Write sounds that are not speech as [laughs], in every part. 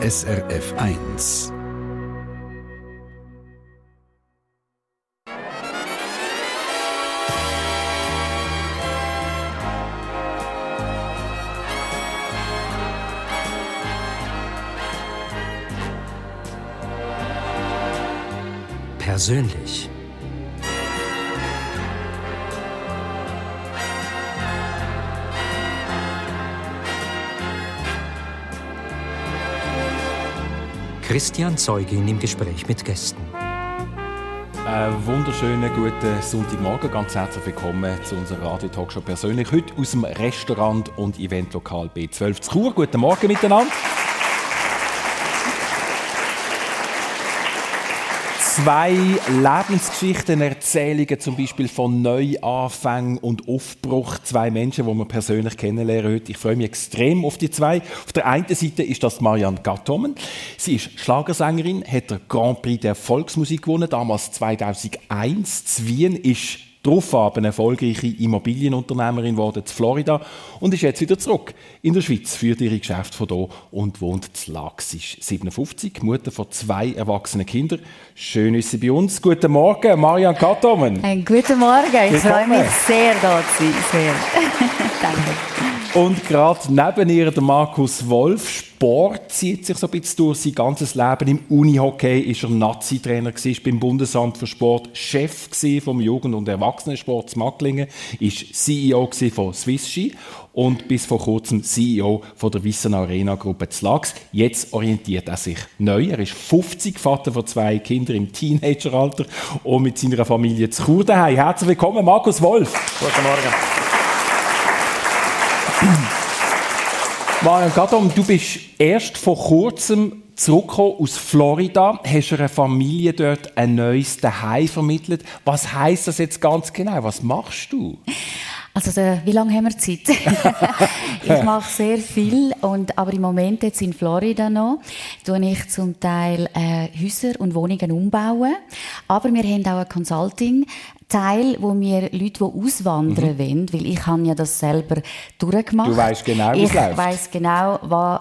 SRF 1. Persönlich. Christian Zeugin im Gespräch mit Gästen. Einen wunderschönen guten Sonntagmorgen. Ganz herzlich willkommen zu unserer Radio-Talkshow persönlich. Heute aus dem Restaurant und Eventlokal B12 zu Chur. Guten Morgen miteinander. Zwei Lebensgeschichten, Erzählungen zum Beispiel von Neuanfängen und Aufbruch. Zwei Menschen, die wir persönlich kennenlernen heute. Ich freue mich extrem auf die zwei. Auf der einen Seite ist das Marianne Gattomen. Sie ist Schlagersängerin, hat den Grand Prix der Volksmusik gewonnen, damals 2001. Zu Wien ist darauf eine erfolgreiche Immobilienunternehmerin geworden in Florida und ist jetzt wieder zurück in der Schweiz, führt ihre Geschäfte von hier und wohnt in Lax. Sie ist 57, Mutter von zwei erwachsenen Kindern. Schön ist sie bei uns. Guten Morgen, Marian Katomen. Äh, guten Morgen, ich freue mich sehr, da zu sein. Sehr. [laughs] Danke. Und gerade neben ihr der Markus Wolf. Sport zieht sich so ein bisschen durch sein ganzes Leben. Im Unihockey ist er Nazi-Trainer beim Bundesamt für Sport, Chef vom Jugend- und Erwachsenensport zu Macklingen, ist CEO von Swiss Ski und bis vor kurzem CEO von der Wissen Arena Gruppe zu Lax. Jetzt orientiert er sich neu. Er ist 50, Vater von zwei Kindern im Teenageralter und mit seiner Familie zu Chur. Herzlich willkommen, Markus Wolf. Guten Morgen. Marian Gadom, du bist erst vor kurzem zurückgekommen aus Florida, hast einer Familie dort ein neues Zuhause vermittelt. Was heißt das jetzt ganz genau? Was machst du? Also, äh, wie lange haben wir Zeit? [laughs] ich mache sehr viel, und, aber im Moment jetzt in Florida noch, tue ich zum Teil äh, Häuser und Wohnungen umbauen. Aber wir haben auch ein Consulting Teil, wo mir Leute, die auswandern mhm. wollen, weil ich habe ja das selber durchgemacht. Du weißt genau, wie es läuft. Ich weiss genau,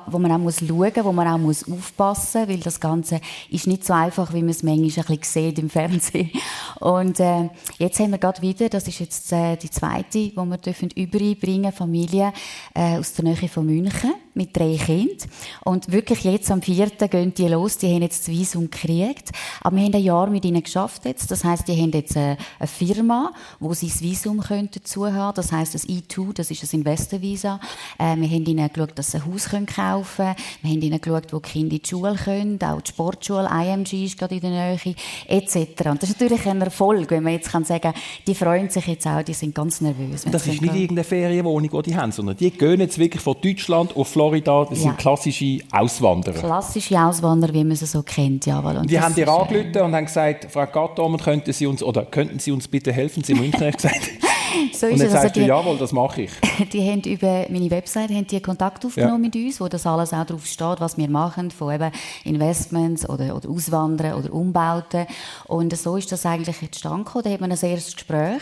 wo, man auch muss schauen muss, wo man auch muss aufpassen muss, weil das Ganze ist nicht so einfach, wie man es manchmal ein bisschen sieht im Fernsehen. Und äh, jetzt haben wir gerade wieder, das ist jetzt äh, die zweite, die wir dürfen überbringen, Familie äh, aus der Nähe von München mit drei Kindern. Und wirklich jetzt am vierten gehen die los, die haben jetzt das Visum gekriegt. Aber wir haben ein Jahr mit ihnen geschafft jetzt. Das heißt, die haben jetzt eine Firma, wo sie das Visum können dazu haben. Das heißt, das E2, das ist ein Investorvisa. Äh, wir haben ihnen geschaut, dass sie ein Haus können kaufen können. Wir haben ihnen geschaut, wo die Kinder in die Schule können. Auch die Sportschule, IMG ist gerade in der Nähe, etc. Und das ist natürlich ein Erfolg, wenn man jetzt kann sagen, die freuen sich jetzt auch, die sind ganz nervös. Das ist nicht irgendeine Ferienwohnung, die die haben, sondern die gehen jetzt wirklich von Deutschland auf Florida das sind klassische Auswanderer. Klassische Auswanderer, wie man sie so kennt, jawohl. Und die haben dir angerufen und haben gesagt, Frau Gattomer, könnten Sie uns, oder könnten Sie uns bitte helfen? Sie Münchner gesagt. [laughs] so und dann sagst also du, jawohl, das mache ich. [laughs] Die haben über meine Website haben die Kontakt aufgenommen ja. mit uns, wo das alles auch drauf steht, was wir machen, von eben Investments oder, oder Auswandern oder Umbauten. Und so ist das eigentlich entstanden. Da hat man ein erstes Gespräch.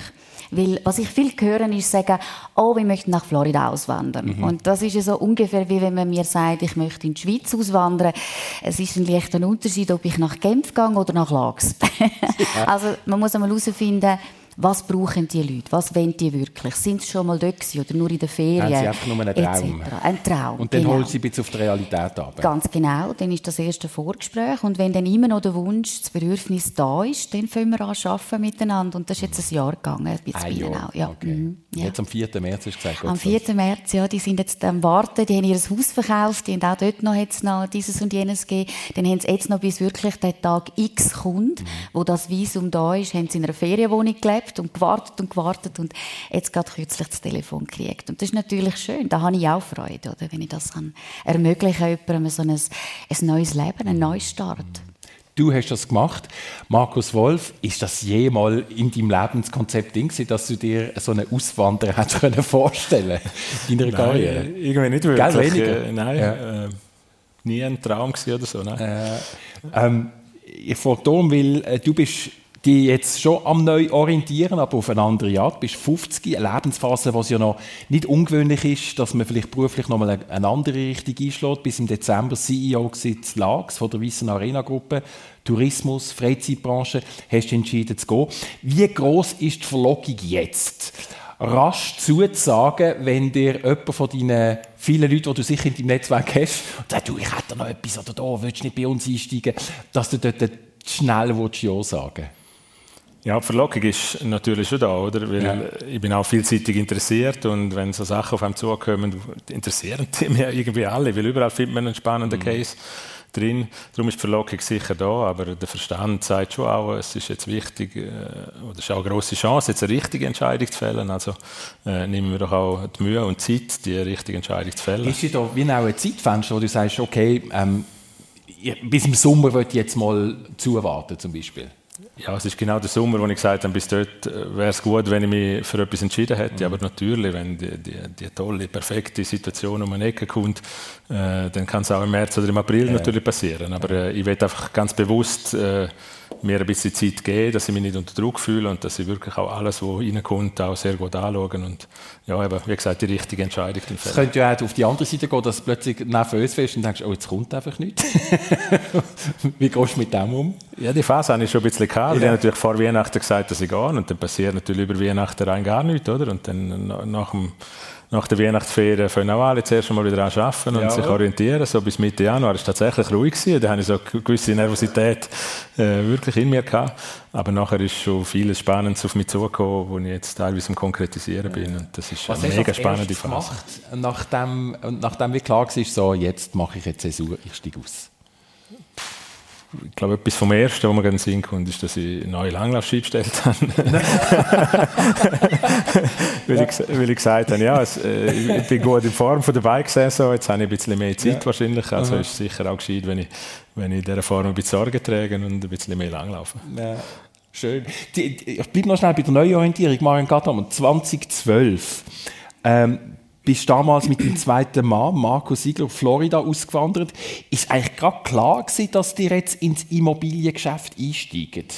Weil, was ich viel höre, ist sagen, oh, wir möchten nach Florida auswandern. Mhm. Und das ist ja so ungefähr wie wenn man mir sagt, ich möchte in die Schweiz auswandern. Es ist ein leichter Unterschied, ob ich nach Genf gehe oder nach Lax. [laughs] also, man muss einmal herausfinden, was brauchen die Leute? Was wollen die wirklich? Sind sie schon mal dort oder nur in den Ferien? Haben sie einfach nur einen Traum. Ein Traum, Und dann genau. holt sie ein bisschen auf die Realität ab. Ganz genau. Dann ist das erste Vorgespräch. Und wenn dann immer noch der Wunsch, das Bedürfnis da ist, dann fangen wir an arbeiten miteinander. Und das ist jetzt ein Jahr gegangen. Ein ein Jahr. Ja. Okay. Mhm. Ja. Jetzt am 4. März hast du gesagt. Am 4. März, ja. Die sind jetzt am Warten. Die haben ihr Haus verkauft. Die haben auch dort noch, jetzt noch dieses und jenes gegeben. Dann haben sie jetzt noch, bis wirklich der Tag X kommt, mhm. wo das Visum da ist, haben sie in einer Ferienwohnung gelebt und gewartet und gewartet und jetzt gerade kürzlich das Telefon gekriegt. Und das ist natürlich schön, da habe ich auch Freude, oder? wenn ich das kann ermöglichen jemandem so ein, ein neues Leben, einen Neustart. Du hast das gemacht. Markus Wolf, ist das jemals in deinem Lebenskonzept Ding, dass du dir so eine Auswanderer [laughs] hättest vorstellen in deiner Karriere? irgendwie nicht wirklich. Gell, weniger? Äh, nein, ja. äh, nie ein Traum oder so. Nein. Äh, ähm, ich frage darum, weil äh, du bist die jetzt schon am neu orientieren, aber auf eine andere Art. Du bist 50, eine Lebensphase, was ja noch nicht ungewöhnlich ist, dass man vielleicht beruflich noch mal eine andere Richtung einschlägt. Bis im Dezember CEO des LAGS von der Wissen Arena Gruppe. Tourismus, Freizeitbranche, hast du entschieden zu gehen. Wie groß ist die Verlockung jetzt? rasch zuzusagen, wenn dir jemand von deinen vielen Leuten, die du sicher in deinem Netzwerk hast, sagt, du, ich hätte noch etwas oder da, willst du nicht bei uns einsteigen, dass du dort schnell Ja sagen ja, die Verlockung ist natürlich schon da, oder? Weil ja. ich bin auch vielseitig interessiert und wenn so Sachen auf einem zukommen, interessieren die mich irgendwie alle, weil überall findet man einen spannenden mhm. Case drin. Darum ist die Verlockung sicher da, aber der Verstand sagt schon auch, es ist jetzt wichtig, äh, oder es ist auch eine grosse Chance, jetzt eine richtige Entscheidung zu fällen. Also äh, nehmen wir doch auch die Mühe und Zeit, die richtige Entscheidung zu fällen. Ist da wie auch ein Zeitfenster, wo du sagst, okay, ähm, bis im Sommer würde ich jetzt mal zuwarten zum Beispiel? Ja, es ist genau der Sommer, wo ich gesagt habe, bis dort äh, wäre es gut, wenn ich mich für etwas entschieden hätte. Mhm. Aber natürlich, wenn die, die, die, tolle, perfekte Situation um eine Ecke kommt, äh, dann kann es auch im März oder im April ja. natürlich passieren. Aber äh, ich will einfach ganz bewusst äh, mir ein bisschen Zeit geben, dass ich mich nicht unter Druck fühle und dass ich wirklich auch alles, was reinkommt, auch sehr gut anschauen und ja, eben, wie gesagt, die richtige Entscheidung Es könnte ja auch auf die andere Seite gehen, dass du plötzlich nervös wirst und denkst, oh, jetzt kommt einfach nichts. [laughs] wie gehst du mit dem um? Ja, die Phase habe ich schon ein bisschen gehabt. Ja. Ich habe natürlich vor Weihnachten gesagt, dass ich gehe und dann passiert natürlich über Weihnachten rein gar nichts, oder? Und dann nach dem nach der Weihnachtsferien fangen auch alle zuerst mal wieder an arbeiten und ja. sich orientieren. So bis Mitte Januar war es tatsächlich ruhig. Gewesen. Da hatte ich so eine gewisse Nervosität äh, wirklich in mir. Gehabt. Aber nachher ist schon vieles Spannendes auf mich zugekommen, wo ich jetzt teilweise am Konkretisieren bin. Und das ist Was eine mega spannende Phase. Gemacht, nachdem, nachdem wie klar war, so, jetzt mache ich jetzt Zäsur, ich steige aus? Ich glaube, etwas vom Ersten, was mir in Sinn kommt, ist, dass ich eine neue Langlaufski bestellt habe. [laughs] weil, ich, weil ich gesagt habe, ja, es, äh, ich bin gut in Form von der Bike-Saison, jetzt habe ich ein bisschen mehr Zeit ja. wahrscheinlich, also Aha. ist es sicher auch gescheit, wenn ich, wenn ich in dieser Form ein bisschen Sorge trage und ein bisschen mehr langlaufe. Ja. Schön. Die, die, ich bleibe noch schnell bei der Neuorientierung, Marian Gattermann, 2012. Ähm, bist damals mit dem zweiten Mann, Marco Siegler, Florida ausgewandert. Ist eigentlich gerade klar gewesen, dass ihr jetzt ins Immobiliengeschäft einsteigt?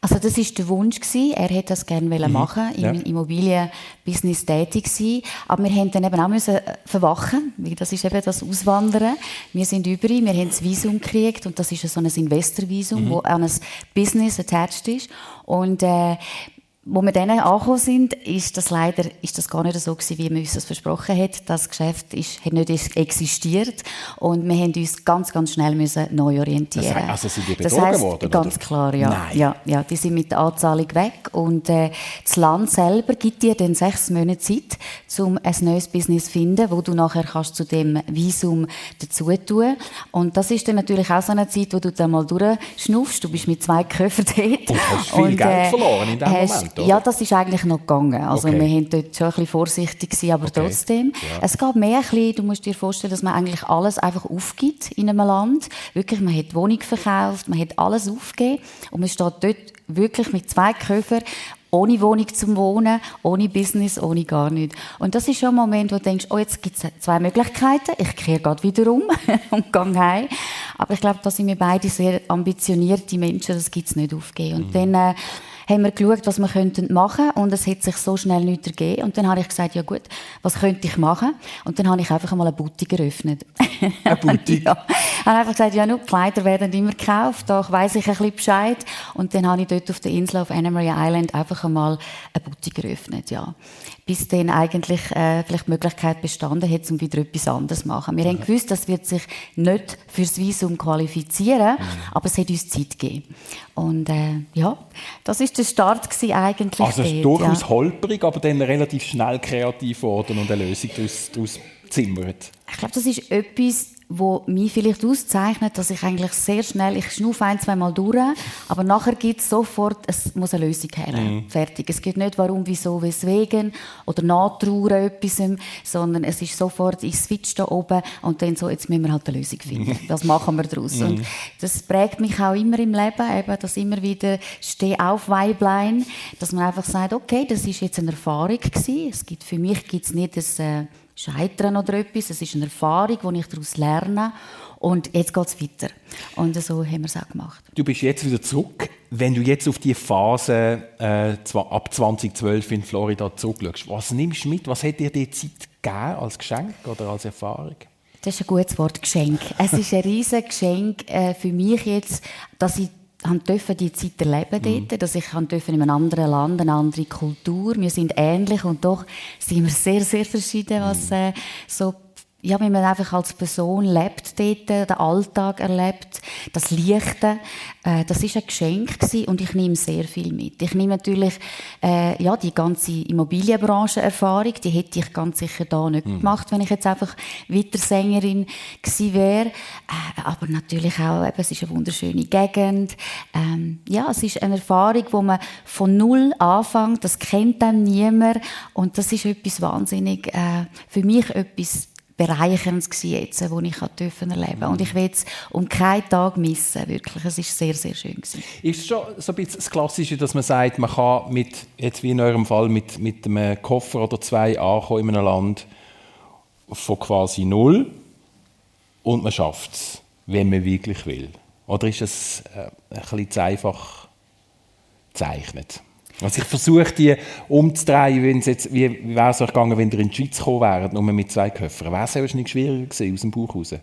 Also das ist der Wunsch gewesen. Er hätte das gerne mhm. machen, im ja. Immobilienbusiness tätig sein. Aber wir haben dann eben auch müssen äh, verwachen, weil das ist eben das Auswandern. Wir sind über, wir haben das Visum gekriegt und das ist so ein Investorvisum, mhm. wo an ein Business attached ist. Und äh, wo wir dann angekommen sind, ist das leider ist das gar nicht so gewesen, wie man uns das versprochen hat. Das Geschäft ist, hat nicht existiert und wir haben uns ganz, ganz schnell müssen neu orientieren. Das heißt, also sind die betrogen das heisst, worden? Ganz oder? klar, ja. Nein. ja. Ja, die sind mit der Anzahlung weg und äh, das Land selber gibt dir dann sechs Monate Zeit, um ein neues Business zu finden, wo du nachher kannst zu dem Visum dazu tun. Und das ist dann natürlich auch so eine Zeit, wo du dann mal durchschnuffst. Du bist mit zwei Köpfen dort. Und hast viel und, Geld äh, verloren in dem Moment oder? Ja, das ist eigentlich noch gegangen. Also okay. wir waren dort schon ein bisschen vorsichtig gewesen, aber okay. trotzdem. Ja. Es geht mehr ein bisschen, du musst dir vorstellen, dass man eigentlich alles einfach aufgibt in einem Land. Wirklich, man hat die Wohnung verkauft, man hat alles aufgegeben und man steht dort wirklich mit zwei Köfern ohne Wohnung zum Wohnen, ohne Business, ohne gar nichts. Und das ist schon ein Moment, wo du denkst, oh, jetzt gibt es zwei Möglichkeiten. Ich kehre gerade wieder um [laughs] und gehe heim. Aber ich glaube, da sind wir beide sehr ambitionierte Menschen, das gibt es nicht aufgeben. Und mhm. dann äh, haben wir geschaut, was wir machen könnten und es hat sich so schnell nichts ergeben. Und dann habe ich gesagt, ja gut, was könnte ich machen? Und dann habe ich einfach mal eine Boutique eröffnet. Eine [laughs] Boutique? ja. Ich habe einfach gesagt, ja, nur Kleider werden immer gekauft, da weiss ich ein bisschen Bescheid. Und dann habe ich dort auf der Insel auf Anna Maria Island einfach einmal eine Boutique eröffnet, ja bis dann eigentlich äh, vielleicht die Möglichkeit bestanden hat, um wieder etwas anderes zu machen. Wir mhm. haben gewusst, das wird sich nicht fürs Visum qualifizieren, mhm. aber es hat uns Zeit gegeben. Und äh, ja, das ist der Start gewesen eigentlich. Also es ist durchaus ja. holprig, aber dann relativ schnell kreativ geworden und eine Lösung daraus zimmert. Ich glaube, das ist etwas, wo mich vielleicht auszeichnet, dass ich eigentlich sehr schnell, ich schnaufe ein, zwei Mal durch, aber nachher gibt es sofort, es muss eine Lösung her. Mhm. Fertig. Es geht nicht warum, wieso, weswegen oder nachtrauern etwas, sondern es ist sofort, ich switch da oben und dann so, jetzt müssen wir halt eine Lösung finden. Mhm. Das machen wir daraus. Mhm. Und das prägt mich auch immer im Leben, eben, dass immer wieder steh auf Weiblein, dass man einfach sagt, okay, das ist jetzt eine Erfahrung gewesen. Es gibt, für mich gibt es nicht das, äh, Scheitern oder etwas. Es ist eine Erfahrung, die ich daraus lerne. Und jetzt geht es weiter. Und so haben wir es auch gemacht. Du bist jetzt wieder zurück wenn du jetzt auf die Phase äh, ab 2012 in Florida zurückschaust, was nimmst du mit? Was hat dir die Zeit gegeben als Geschenk oder als Erfahrung? Das ist ein gutes Wort, Geschenk. Es ist ein riesiges Geschenk äh, für mich jetzt, dass ich dürfen die Zeit erleben dort, mhm. dass ich dürfen in einem anderen Land, eine andere Kultur. Wir sind ähnlich und doch sind wir sehr, sehr verschieden, was äh, so ja, wenn man einfach als Person lebt dort, den Alltag erlebt, das Lichte, äh, das ist ein Geschenk gewesen und ich nehme sehr viel mit. Ich nehme natürlich äh, ja, die ganze Immobilienbranche-Erfahrung, die hätte ich ganz sicher da nicht mhm. gemacht, wenn ich jetzt einfach weiter Sängerin gewesen wäre. Äh, aber natürlich auch, eben, es ist eine wunderschöne Gegend. Ähm, ja, es ist eine Erfahrung, wo man von Null anfängt, das kennt dann niemand und das ist etwas wahnsinnig, äh, für mich etwas bereichernd jetzt, wo ich dürfen erleben Und ich will es um keinen Tag missen, wirklich. Es ist sehr, sehr schön gewesen. Ist schon so ein bisschen das Klassische, dass man sagt, man kann mit, jetzt wie in eurem Fall, mit, mit einem Koffer oder zwei ankommen in einem Land von quasi null und man schafft es, wenn man wirklich will? Oder ist es äh, ein bisschen zu einfach gezeichnet? Also ich versuche die umzudrehen, jetzt, wie, wie wäre es euch gegangen, wenn ihr in die Schweiz gekommen wäret, nur mit zwei Köpfen? Wäre es wahrscheinlich schwieriger gewesen, aus dem Bauch raus?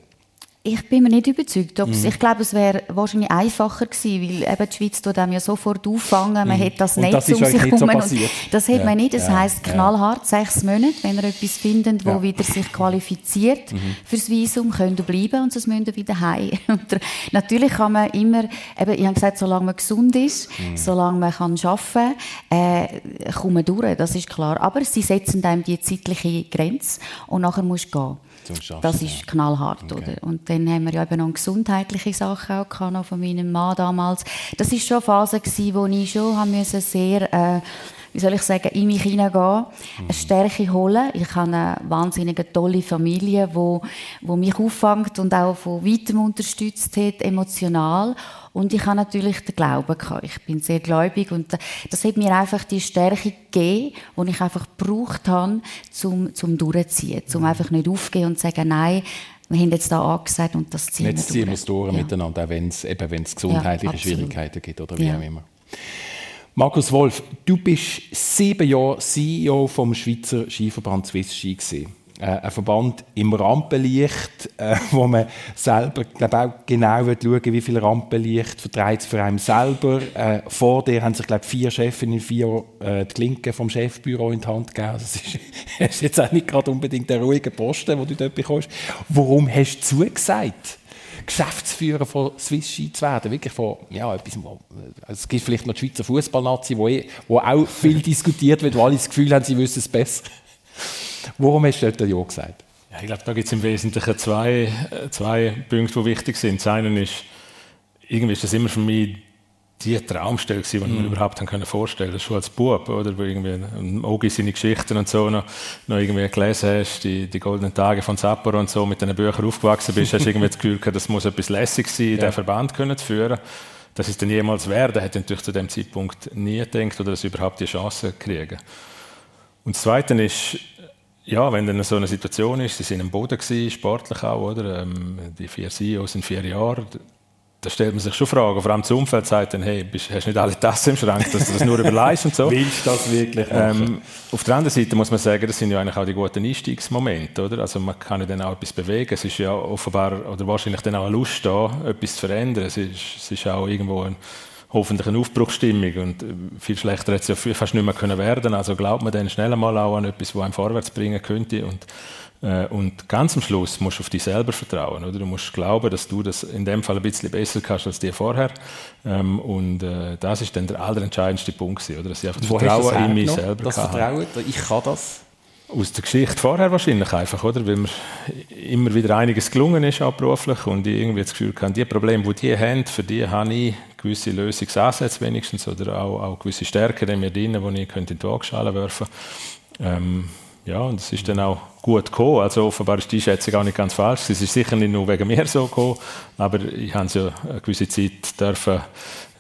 Ich bin mir nicht überzeugt. Mhm. Ich glaube, es wäre wahrscheinlich einfacher gewesen, weil eben die Schweiz tut ja sofort auffangen. Man mhm. hat das Netz das um sich herum. So das hat ja. man nicht. Das ja. heisst knallhart sechs Monate, wenn ihr etwas findet, wo ja. wieder sich qualifiziert mhm. fürs Visum, könnt ihr bleiben und sonst müsst ihr wieder heim. [laughs] natürlich kann man immer, eben, ich habe gesagt, solange man gesund ist, mhm. solange man kann arbeiten kann, äh, kommt man durch, das ist klar. Aber sie setzen einem die zeitliche Grenze und nachher musst du gehen. Das ist knallhart, okay. oder? Und dann haben wir ja eben noch gesundheitliche Sachen auch gehabt, noch von meinem Mann damals. Das ist schon eine Phase gewesen, wo ich schon haben müssen sehr äh, wie soll ich sagen, in mich hineingehen, eine Stärke holen. Ich habe eine wahnsinnig tolle Familie, die wo, wo mich auffängt und auch von weitem unterstützt hat, emotional. Und ich habe natürlich den Glauben gehabt. Ich bin sehr gläubig und das hat mir einfach die Stärke gegeben, die ich einfach gebraucht habe, zum, zum durchziehen, zum mhm. einfach nicht aufgehen und sagen, nein, wir haben jetzt da angesagt und das ziehen jetzt wir ziehen wir es durch ja. miteinander, auch wenn es, eben, wenn es gesundheitliche ja, Schwierigkeiten gibt oder wie ja. auch immer. Markus Wolf, du bist sieben Jahre CEO vom Schweizer Skiverband Swiss Ski gewesen. Äh, ein Verband im Rampenlicht, äh, [laughs] wo man selber glaub, auch genau schauen wie viel Rampenlicht vertreibt es für einen selber. Äh, vor dir haben sich glaub, vier Chefinnen vier äh, die Klinke vom Chefbüro in die Hand gegeben. Also, das ist, [laughs] ist jetzt auch nicht gerade unbedingt der ruhige Posten, den du dort bekommst. Warum hast du zugesagt? Geschäftsführer von Swiss Ski zu werden. Wirklich von, ja, etwas, wo, es gibt vielleicht noch die Schweizer Fußballnazi, wo, eh, wo auch viel [laughs] diskutiert wird, wo alle das Gefühl haben, sie wissen es besser. Warum hast du dort Ja gesagt? Ja, ich glaube, da gibt es im Wesentlichen zwei, zwei Punkte, die wichtig sind. Das eine ist, irgendwie ist das immer für mich die Traumstelle die man mm. überhaupt haben können vorstellen schon als Bub, oder, wo irgendwie Ogi seine Geschichten und so noch, noch irgendwie gelesen hast, die, die goldenen Tage von Sapporo und so, mit diesen Büchern aufgewachsen bist, hast du irgendwie das Gefühl gehabt, das muss etwas lässig sein, ja. den Verband können zu führen. Dass es dann jemals werden, hätte ich natürlich zu dem Zeitpunkt nie gedacht, oder dass sie überhaupt die Chance kriegen. Und das Zweite ist, ja, wenn dann so eine Situation ist, sie sind am Boden gewesen, sportlich auch, oder? Ähm, die vier CEOs sind vier Jahre, da stellt man sich schon Fragen. Vor allem das Umfeld sagt dann, hey, bist, hast nicht alle Tassen im Schrank, dass du das nur überleist und so. [laughs] Willst du das wirklich ähm, Auf der anderen Seite muss man sagen, das sind ja eigentlich auch die guten Einstiegsmomente, oder? Also man kann ja dann auch etwas bewegen. Es ist ja offenbar, oder wahrscheinlich dann auch eine Lust da, etwas zu verändern. Es ist, es ist auch irgendwo ein, hoffentlich eine Aufbruchsstimmung und äh, viel schlechter hätte es ja fast nicht mehr können werden. Also glaubt man dann schnell mal auch an etwas, das einem vorwärts bringen könnte und äh, und ganz am Schluss musst du auf dich selber vertrauen. Oder? Du musst glauben, dass du das in dem Fall ein bisschen besser kannst als dir vorher. Ähm, und äh, das ist dann der allerentscheidendste Punkt. Oder? Dass ich einfach Wo Vertrauen in mich selber das Vertrauen, ich kann das? Aus der Geschichte vorher wahrscheinlich einfach, oder? Weil mir immer wieder einiges gelungen ist, auch beruflich, und ich irgendwie das Gefühl habe, die Probleme, die die haben, für die habe ich gewisse Lösungsansätze wenigstens, oder auch, auch gewisse Stärken in mir drin, die ich in die Waagschale werfen könnte. Ähm, ja, und es ist dann auch gut gekommen. Also offenbar ist die Einschätzung auch nicht ganz falsch. Es ist sicher nicht nur wegen mir so gekommen, aber ich habe es ja eine gewisse Zeit dürfen,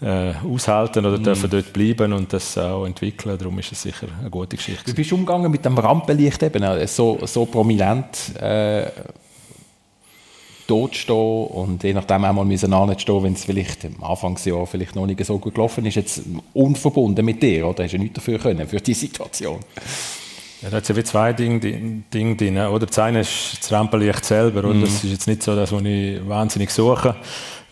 äh, aushalten oder dürfen mm. dort bleiben und das auch entwickeln. Darum ist es sicher eine gute Geschichte. Wie bist du umgegangen mit dem Rampenlicht eben, äh, so, so prominent? Äh dort stehen und je nachdem auch mal müssen stehen, wenn es vielleicht am Anfangsjahr vielleicht noch nicht so gut gelaufen ist, jetzt unverbunden mit dir, oder? Hast du nichts dafür können, für die Situation? Ja, da hat ja wie zwei Dinge, Dinge drin. Oder das eine ist das Rampenlicht selber. Oder? Mhm. Das ist jetzt nicht so, dass ich wahnsinnig suche.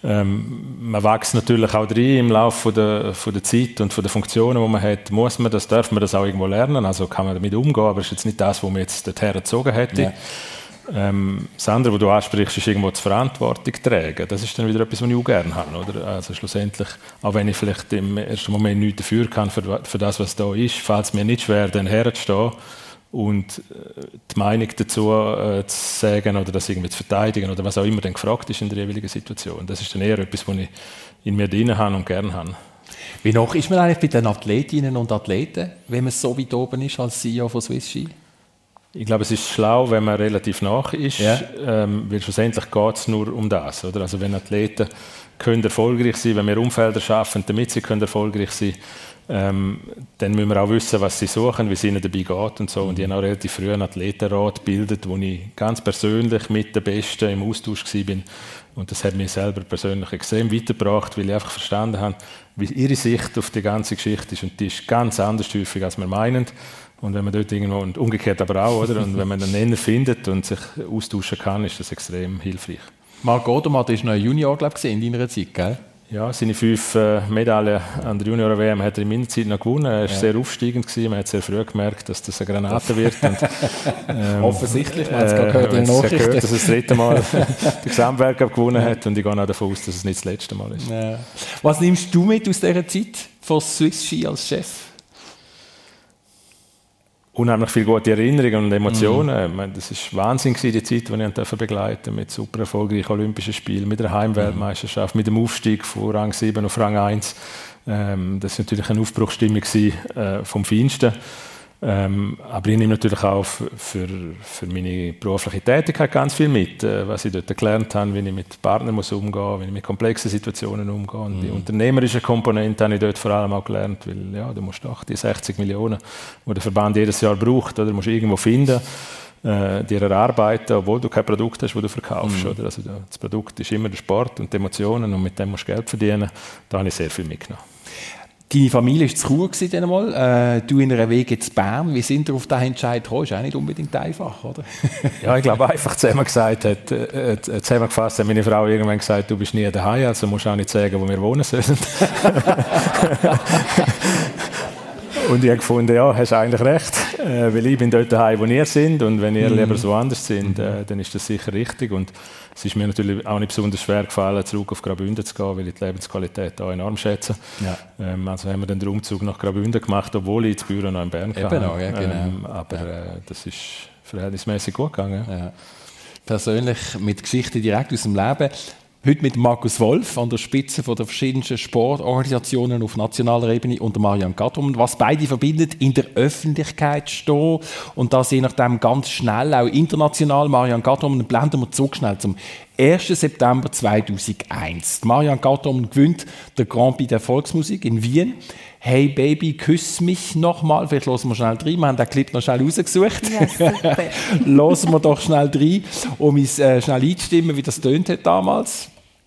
Ähm, man wächst natürlich auch rein im Laufe der, von der Zeit und von der Funktionen, die man hat. Muss man das, darf man das auch irgendwo lernen. Also kann man damit umgehen, aber es ist jetzt nicht das, was man jetzt dorthin gezogen hätte. Ja. Ähm, das andere, was du ansprichst, ist irgendwo die Verantwortung tragen. Das ist dann wieder etwas, was ich auch gerne habe. Oder? Also schlussendlich, auch wenn ich vielleicht im ersten Moment nichts dafür kann, für, für das, was da ist, fällt es mir nicht schwer, dann herzustehen und äh, die Meinung dazu äh, zu sagen oder das irgendwie zu verteidigen oder was auch immer dann gefragt ist in der jeweiligen Situation. Das ist dann eher etwas, was ich in mir drin habe und gerne habe. Wie noch ist man eigentlich bei den Athletinnen und Athleten, wenn man so weit oben ist als CEO von Swiss Ski? Ich glaube, es ist schlau, wenn man relativ nach ist, ja. ähm, weil schlussendlich geht es nur um das. Oder? Also wenn Athleten können erfolgreich sein, wenn wir Umfelder schaffen, damit sie können erfolgreich sein ähm, dann müssen wir auch wissen, was sie suchen, wie es ihnen dabei geht und so. Und ich habe auch relativ früh einen Athletenrat gebildet, wo ich ganz persönlich mit den Besten im Austausch war. Und das hat mich selber persönlich extrem weitergebracht, weil ich einfach verstanden habe, wie ihre Sicht auf die ganze Geschichte ist. Und die ist ganz anders häufig, als wir meinen. Und wenn man dort irgendwo, und umgekehrt aber auch, oder? Und wenn man einen Nenner findet und sich austauschen kann, ist das extrem hilfreich. Marc Odermatt ist noch ein Junior, glaube ich, in deiner Zeit, gell? Ja, seine fünf äh, Medaillen an der Junior-WM hat er in meiner Zeit noch gewonnen. Er war ja. sehr aufsteigend. Gewesen. Man hat sehr früh gemerkt, dass das eine Granate wird. Und, [laughs] ähm, Offensichtlich, man hat es äh, gehört in gehört, dass er das dritte Mal [laughs] den Gesamtweltcup gewonnen hat. Und ich gehe auch davon aus, dass es nicht das letzte Mal ist. Ja. Was nimmst du mit aus dieser Zeit von Swiss Ski als Chef? Unheimlich viele gute Erinnerungen und Emotionen. Mhm. Meine, das war Wahnsinn, gewesen, die Zeit, die ich begleiten mit super erfolgreichen Olympischen Spielen, mit der Heimweltmeisterschaft, mit dem Aufstieg von Rang 7 auf Rang 1. Ähm, das war natürlich eine Aufbruchsstimmung gewesen, äh, vom Feinsten. Ähm, aber ich nehme natürlich auch für, für meine berufliche Tätigkeit ganz viel mit, äh, was ich dort gelernt habe, wie ich mit Partnern muss umgehen muss, wie ich mit komplexen Situationen umgehe. Und mhm. die unternehmerische Komponente habe ich dort vor allem auch gelernt, weil ja, du musst doch die 60 Millionen, die der Verband jedes Jahr braucht, oder musst du irgendwo finden, äh, dir erarbeiten, obwohl du kein Produkt hast, das du verkaufst. Mhm. Oder? Also das Produkt ist immer der Sport und die Emotionen und mit dem musst du Geld verdienen. Da habe ich sehr viel mitgenommen. Deine Familie war zu Chur dann äh, du in einer Wege zu Bern. Wie sind ihr auf diesen Entscheid gekommen? Ist auch nicht unbedingt einfach, oder? ja, ich glaube einfach zusammen gesagt, hat, äh, zusammengefasst hat meine Frau irgendwann gesagt, du bist nie daheim, also musst du auch nicht sagen, wo wir wohnen sollen. [laughs] Und ich habe gefunden, ja, hast eigentlich recht, äh, weil ich bin dort daheim, wo ihr sind und wenn ihr mm. lieber so anders sind, äh, dann ist das sicher richtig. Und es ist mir natürlich auch nicht besonders schwer gefallen, zurück auf Graubünden zu gehen, weil ich die Lebensqualität da enorm schätze. Ja. Ähm, also haben wir dann den Umzug nach Graubünden gemacht, obwohl ich das Büro noch in Bern hatte. Eben auch, ja, genau. Ähm, aber. Äh, das ist verhältnismäßig gut gegangen. Ja. Persönlich mit Geschichte direkt aus dem Leben. Heute mit Markus Wolf an der Spitze von der verschiedensten Sportorganisationen auf nationaler Ebene und Marian Gattum. Was beide verbindet, in der Öffentlichkeit stehen und das je nachdem ganz schnell, auch international. Marian Gattum, dann blenden wir zurück schnell zum 1. September 2001. Marian Gattum gewinnt der Grand Prix der Volksmusik in Wien. Hey Baby, küss mich nochmal. Vielleicht hören wir schnell rein. Wir haben den Clip noch schnell rausgesucht. Ja, super. [laughs] hören wir doch schnell rein, um uns äh, schnell einzustimmen, wie das tönt hat damals.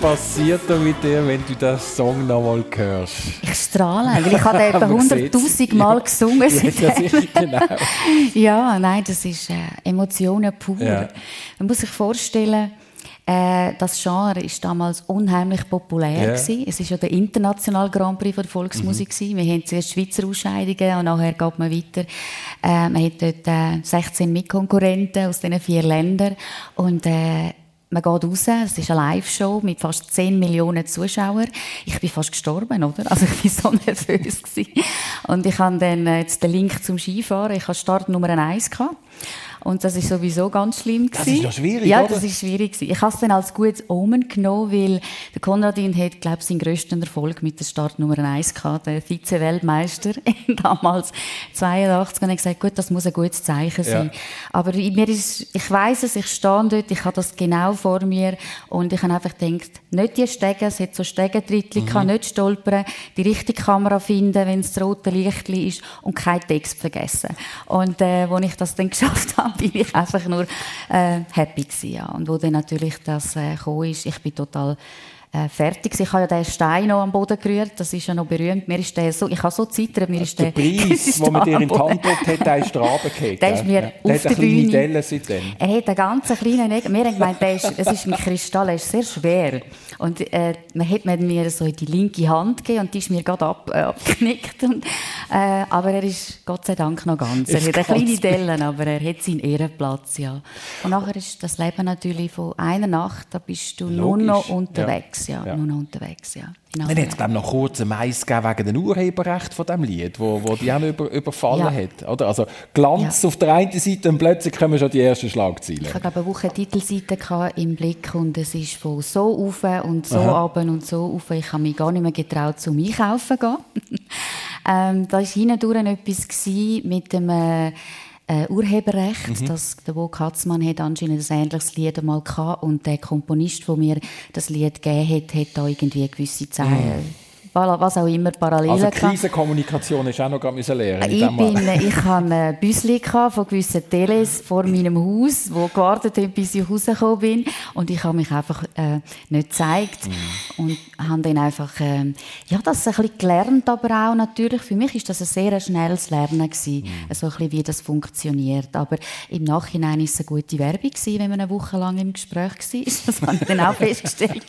passiert da mit dir, wenn du den Song noch mal hörst? Ich strahle, weil ich habe [laughs] etwa 100'000 Mal gesungen. Ja, [laughs] genau. ja, nein, das ist äh, Emotionen pur. Ja. Man muss sich vorstellen, äh, das Genre ist damals unheimlich populär yeah. Es ist ja der internationale Grand Prix der Volksmusik mhm. Wir haben zuerst Schweizer Ausscheidungen und nachher geht man weiter. Äh, man hat dort äh, 16 Mitkonkurrenten aus diesen vier Ländern und äh, man geht raus, es ist eine Live-Show mit fast 10 Millionen Zuschauern. Ich bin fast gestorben, oder? Also ich war so [laughs] nervös. Und ich habe dann äh, jetzt den Link zum Skifahren. Ich hatte Start Nummer 1. Gehabt. Und das ist sowieso ganz schlimm. Das ist noch schwierig, Ja, oder? das ist schwierig. gewesen. Ich habe es dann als gutes Omen genommen, weil der Konradin hat, glaube ich, seinen grössten Erfolg mit der Startnummer 1 gehabt, der Vize-Weltmeister, [laughs] damals 82. Und ich gesagt, gut, das muss ein gutes Zeichen sein. Ja. Aber ich- mir ist, ich weiß es, ich stehe dort, ich habe das genau vor mir und ich habe einfach gedacht, nicht die Stege, es hat so Stegentrittli Mhm. nicht stolpern, die richtige Kamera finden, wenn es das rote Licht ist und keinen Text vergessen. Und äh, als ich das dann [laughs] geschafft habe, bin ich [laughs] einfach nur äh, happy gewesen, ja. Und wo dann natürlich das äh, gekommen ist, ich bin total äh, fertig. Ich habe ja den Stein noch am Boden gerührt, das ist ja noch berühmt. Mir ist der so, ich habe so zittert, mir ist Der der, Preis, den man dir in die Hand gedrückt hat, der ist runtergefallen. Der ist mir gell? auf Der hat der eine kleine Bühne- Delle seitdem. Er hat einen ganz kleinen Egg. Wir haben gemeint, der ist, es ist ein Kristall, er ist sehr schwer. Und äh, man hat mir so in die linke Hand gegeben und die ist mir gerade ab, äh, abgeknickt. Und, äh, aber er ist Gott sei Dank noch ganz. Er Ist hat eine kleine Delle, aber er hat seinen Ehrenplatz, ja. Und nachher ist das Leben natürlich von einer Nacht, da bist du nur Logisch, noch ja. Unterwegs, ja. Ja. Nur noch unterwegs, ja. Dann hat es glaube noch kurz einen Mais wegen dem Urheberrecht von diesem Lied, wo, wo die auch über, überfallen Ja. hat. Oder? Also Glanz Ja. auf der einen Seite und plötzlich kommen schon die ersten Schlagzeilen. Ich hatte eine Woche Titelseite im Blick und es ist von so auf und so runter und so auf. Ich habe mich gar nicht mehr getraut, zum Einkaufen zu gehen. [laughs] ähm, da war hindurch etwas mit dem äh, äh, Urheberrecht. Das, der Wo Katzmann hat anscheinend ein ähnliches Lied einmal gehabt und der Komponist, der mir das Lied gegeben hat, hat da irgendwie gewisse Zeichen, was auch immer, Parallelen Also. Krisenkommunikation ist auch noch müssen lernen. Ich, bin, ich hatte ein Büsli von gewissen Teles vor meinem Haus, wo gewartet haben, bis ich rausgekommen bin. Und ich habe mich einfach äh, nicht gezeigt. Und habe dann einfach, äh, ja, das ein bisschen gelernt, aber auch natürlich. Für mich ist das ein sehr schnelles Lernen gewesen, so ein bisschen, wie das funktioniert. Aber im Nachhinein ist es eine gute Werbung gewesen, wenn man eine Woche lang im Gespräch war. [laughs] Das habe ich dann auch festgestellt.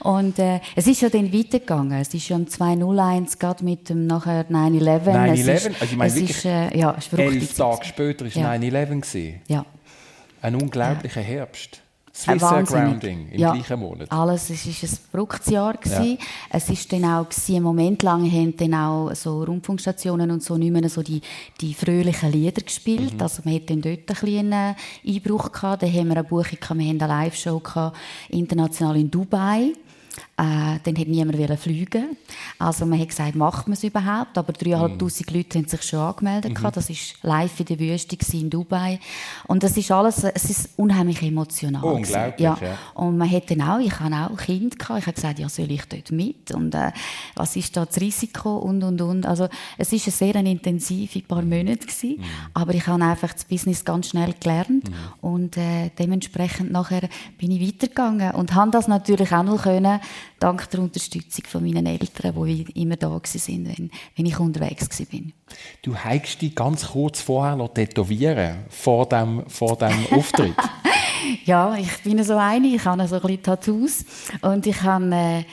Und äh, es ist ja dann weitergegangen. Es ist schon 201 gerade mit dem nachher 9-11. 9/11? Es ist- Also ich meine es wirklich ist, äh, ja, es ist. Elf Tage später war Ja. 9-11. gewesen. Ja. Ein unglaublicher Herbst. Äh, Swiss Air. Grounding im ja, gleichen Monat. Alles, es war ein verrücktes Jahr. gewesen. Es ist dann auch, einen Moment lang haben dann auch so Rundfunkstationen und so nicht mehr so die, die fröhlichen Lieder gespielt. Mhm. Also man hat dann dort ein bisschen einen Einbruch gehabt. Dann haben wir eine Buchung gehabt, wir haben eine Live-Show gehabt, international in Dubai. Äh, dann hat niemand wollen fliegen. Also man hat gesagt, macht man es überhaupt? Aber 3'500 Mhm. Leute haben sich schon angemeldet. gehabt. Das war live in der Wüste in Dubai. Und das ist alles, es ist unheimlich emotional. Unglaublich, ja. ja. Und man hat dann auch, ich habe auch Kind gehabt, ich habe gesagt, ja, soll ich dort mit? Und äh, was ist da das Risiko? Und, und, und. Also, es ist eine sehr eine intensive paar Monate gewesen, Mhm. aber ich habe einfach das Business ganz schnell gelernt und äh, dementsprechend nachher bin ich weitergegangen und habe das natürlich auch noch können, dank der Unterstützung von meinen Eltern, die immer da sind, wenn, wenn ich unterwegs bin. Du heigst dich ganz kurz vorher noch tätowieren, vor dem, vor dem [laughs] Auftritt. Ja, ich bin so eine, ich habe so ein bisschen Tattoos und ich habe, äh,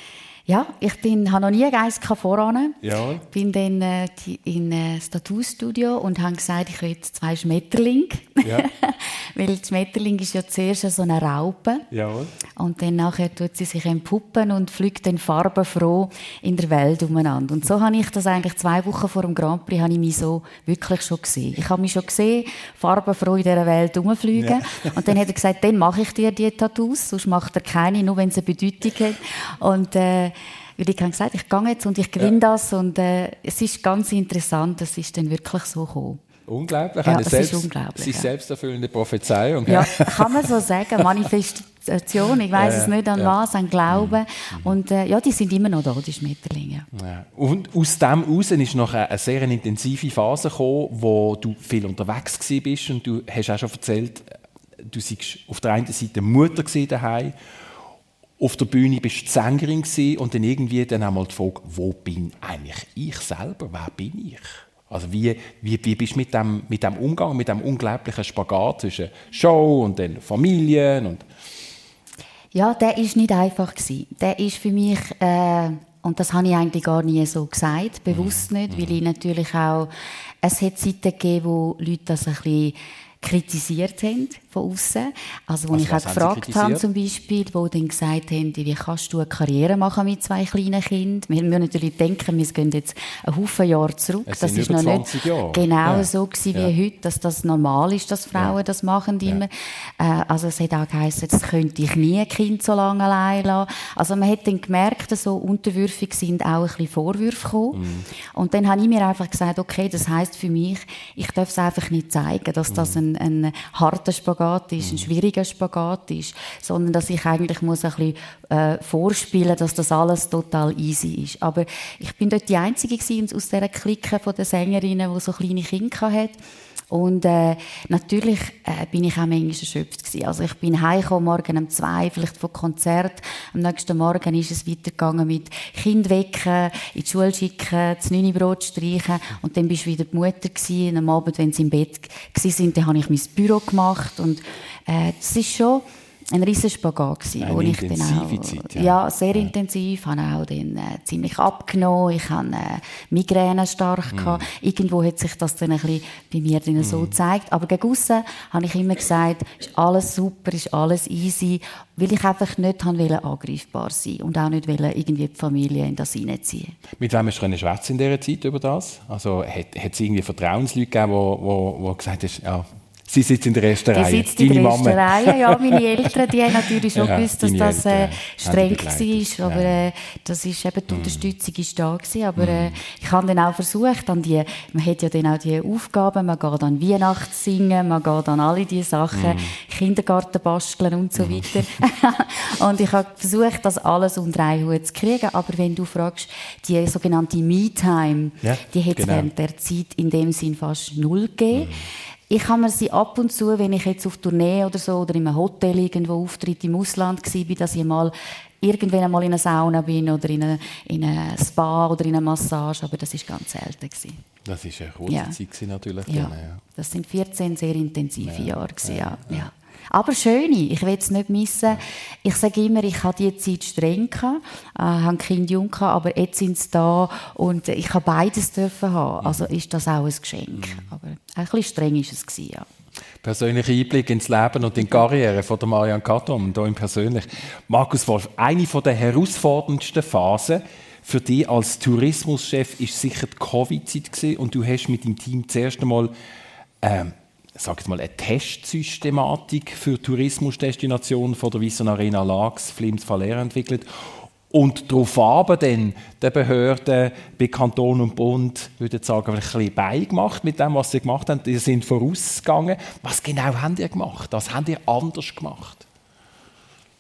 ja, ich bin, habe noch nie Geist voran. Ja. Bin dann äh, in äh, das Tattoo-Studio und habe gesagt, ich will zwei Schmetterlinge. Ja. [laughs] Weil die Schmetterling ist ja zuerst so eine Raupe. Jawohl. Und dann nachher tut sie sich entpuppen und fliegt dann farbenfroh in der Welt umeinander. Und so habe ich das eigentlich zwei Wochen vor dem Grand Prix habe ich mich so wirklich schon gesehen. Ich habe mich schon gesehen, farbenfroh in dieser Welt rumfliegen. Und dann hat er gesagt, dann mache ich dir die Tattoos, sonst macht er keine, nur wenn es eine Bedeutung hat. Und äh, weil ich habe gesagt, ich gehe jetzt und ich gewinne das. Und äh, es ist ganz interessant, es ist dann wirklich so gekommen. Unglaublich. Ja, Eine es ist selbst, unglaublich, Sich ja. selbsterfüllende Prophezeiung. Ja, [laughs] kann man so sagen. Manifestation, ich weiß es nicht an was, an Glauben. Und äh, ja, die sind immer noch da, die Schmetterlinge. Ja. Und aus dem heraus ist noch eine, eine sehr intensive Phase gekommen, wo du viel unterwegs gewesen bist und du hast auch schon erzählt, du warst auf der einen Seite Mutter daheim, auf der Bühne bist du Sängerin gewesen und dann irgendwie dann einmal die Frage, wo bin eigentlich ich selber? Wer bin ich? Also wie, wie, wie bist du mit dem, mit dem Umgang, mit dem unglaublichen Spagat zwischen Show und dann Familien und Ja, der ist nicht einfach gewesen. Der ist für mich äh, und das habe ich eigentlich gar nie so gesagt, bewusst nicht, weil ich natürlich auch es hat Zeiten gegeben, wo Leute das ein bisschen kritisiert haben, von außen. Also, wo also, ich auch gefragt habe, zum Beispiel, wo dann gesagt haben, wie kannst du eine Karriere machen mit zwei kleinen Kindern? Wir müssen natürlich denken, wir gehen jetzt einen Haufen Jahre zurück. Es das ist noch nicht Jahre. genau ja. so gewesen wie ja. heute, dass das normal ist, dass Frauen ja. das machen immer. Äh, also es hat auch geheißen, jetzt könnte ich nie ein Kind so lange allein lassen. Also man hat dann gemerkt, so unterwürfig sind auch ein bisschen Vorwürfe gekommen. Mhm. Und dann habe ich mir einfach gesagt, okay, das heißt für mich, ich darf es einfach nicht zeigen, dass das mhm. ein, ein harter Spagat ist, ein mhm. schwieriger Spagat ist, sondern dass ich eigentlich muss ein bisschen äh, vorspielen, dass das alles total easy ist. Aber ich bin dort die Einzige gewesen, aus dieser Clique von den Sängerinnen, die so kleine Kinder hatte. Und äh, natürlich äh, bin ich auch manchmal erschöpft gewesen. Also ich bin heimgekommen, morgen um zwei, vielleicht vom Konzert. Am nächsten Morgen ist es weitergegangen mit Kind wecken, in die Schule schicken, das neue Brot streichen. Und dann bist du wieder die Mutter gewesen. Und am Abend, wenn sie im Bett waren, dann habe ich mein Büro gemacht. Und äh, das ist schon ein riesen Spagat gewesen, Eine wo ich dann auch, Zeit, ja. ja sehr ja. intensiv, habe auch dann äh, ziemlich abgenommen, ich hatte äh, Migräne stark, mm. gehabt. irgendwo hat sich das dann ein bisschen bei mir dann mm. so mhm. gezeigt, aber gegen aussen habe ich immer gesagt, ist alles super, ist alles easy, weil ich einfach nicht wollte angreifbar sein und auch nicht wollte irgendwie die Familie in das hineinziehen. Mit wem hast du schwätzen in dieser Zeit über das? Also hat, hat es irgendwie Vertrauensleute gegeben, die, gesagt haben, ja, Sie sitzt in der ersten Reihe. Sie sitzt in der ersten Reihe, ja. [laughs] Meine Eltern, die haben natürlich schon ja, gewusst, dass das äh, streng war. Aber äh, das ist eben, die mm. Unterstützung ist da gewesen. Aber äh, mm. ich habe dann auch versucht, an die, man hat ja dann auch die Aufgaben, man geht an Weihnachtssingen, man geht an alle diese Sachen, mm. Kindergarten basteln und so mm. weiter. [laughs] und ich habe versucht, das alles unter einen Hut zu kriegen. Aber wenn du fragst, die sogenannte Me-Time, ja, die hat es genau. während der Zeit in dem Sinn fast null gegeben. Mm. Ich habe mir sie ab und zu, wenn ich jetzt auf Tournee oder so oder in einem Hotel irgendwo auftritt im Ausland war, dass ich mal irgendwann einmal in einer Sauna bin oder in einer in eine Spa oder in einer Massage, aber das ist ganz selten gewesen. Das ist eine kurze ja. Zeit natürlich. Ja. Dann, ja. Das sind 14 sehr intensive ja. Jahre gewesen, ja. ja. Aber schöne, ich will es nicht missen. Ich sage immer, ich hatte die Zeit streng, gehabt, äh, habe Kind jung, gehabt, aber jetzt sind sie da und ich habe beides dürfen haben. Also ist das auch ein Geschenk. Mhm. Aber ein bisschen streng war es gewesen, ja. Persönlicher Einblick ins Leben und in die Karriere von Marianne Katom, hier im Persönlich. Markus Wolf, eine der herausforderndsten Phasen für dich als Tourismuschef ist sicher die Covid-Zeit und du hast mit deinem Team zuerst einmal ähm, sag jetzt mal, eine Testsystematik für Tourismusdestinationen von der Wiesn Arena Lax, Flims Faller entwickelt und darauf aber dann den Behörden bei Kanton und Bund, würde ich sagen, ein bisschen beigemacht mit dem, was sie gemacht haben. Die sind vorausgegangen. Was genau haben die gemacht? Was haben die anders gemacht?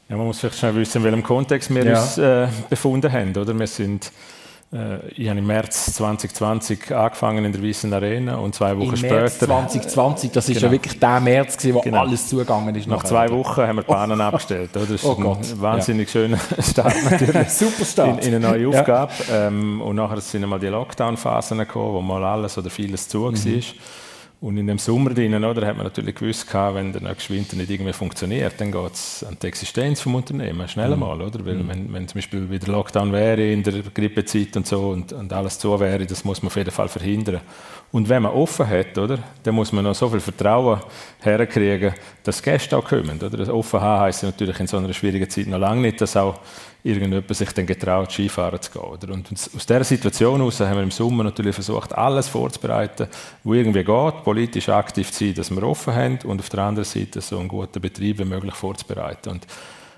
Ja, man muss vielleicht schnell wissen, in welchem Kontext wir ja. uns äh, befunden haben. Oder? Wir sind ich habe im März 2020 angefangen in der Wiesen Arena und zwei Wochen Im später. März 2020, das ist genau. ja wirklich der März, gewesen, wo genau. alles zugegangen ist. Nach zwei Wochen haben wir die Bahnen oh. abgestellt. Oder? Das ist oh ein wahnsinnig ja. schöner [laughs] Start natürlich. Super Start. In, in, eine neue Aufgabe. Ja. Ähm, und nachher sind einmal die Lockdown-Phasen gekommen, wo mal alles oder vieles zu mhm. war. Und in dem Sommer drinnen, oder, hat man natürlich gewusst, wenn der nächste Winter nicht irgendwie funktioniert, dann geht es an die Existenz des Unternehmens, schnell mhm. mal, oder? Weil, mhm. wenn, wenn zum Beispiel wieder Lockdown wäre in der Grippezeit und so und, und alles zu wäre, das muss man auf jeden Fall verhindern. Und wenn man offen hat, oder, dann muss man noch so viel Vertrauen herkriegen, dass Gäste auch kommen, oder? Das offen haben heisst natürlich in so einer schwierigen Zeit noch lange nicht, dass auch irgendjemand sich dann getraut, Skifahren zu gehen. Oder? Und aus dieser Situation heraus haben wir im Sommer natürlich versucht, alles vorzubereiten, wo irgendwie geht, politisch aktiv zu sein, dass wir offen haben und auf der anderen Seite so einen guten Betrieb wie möglich vorzubereiten. Und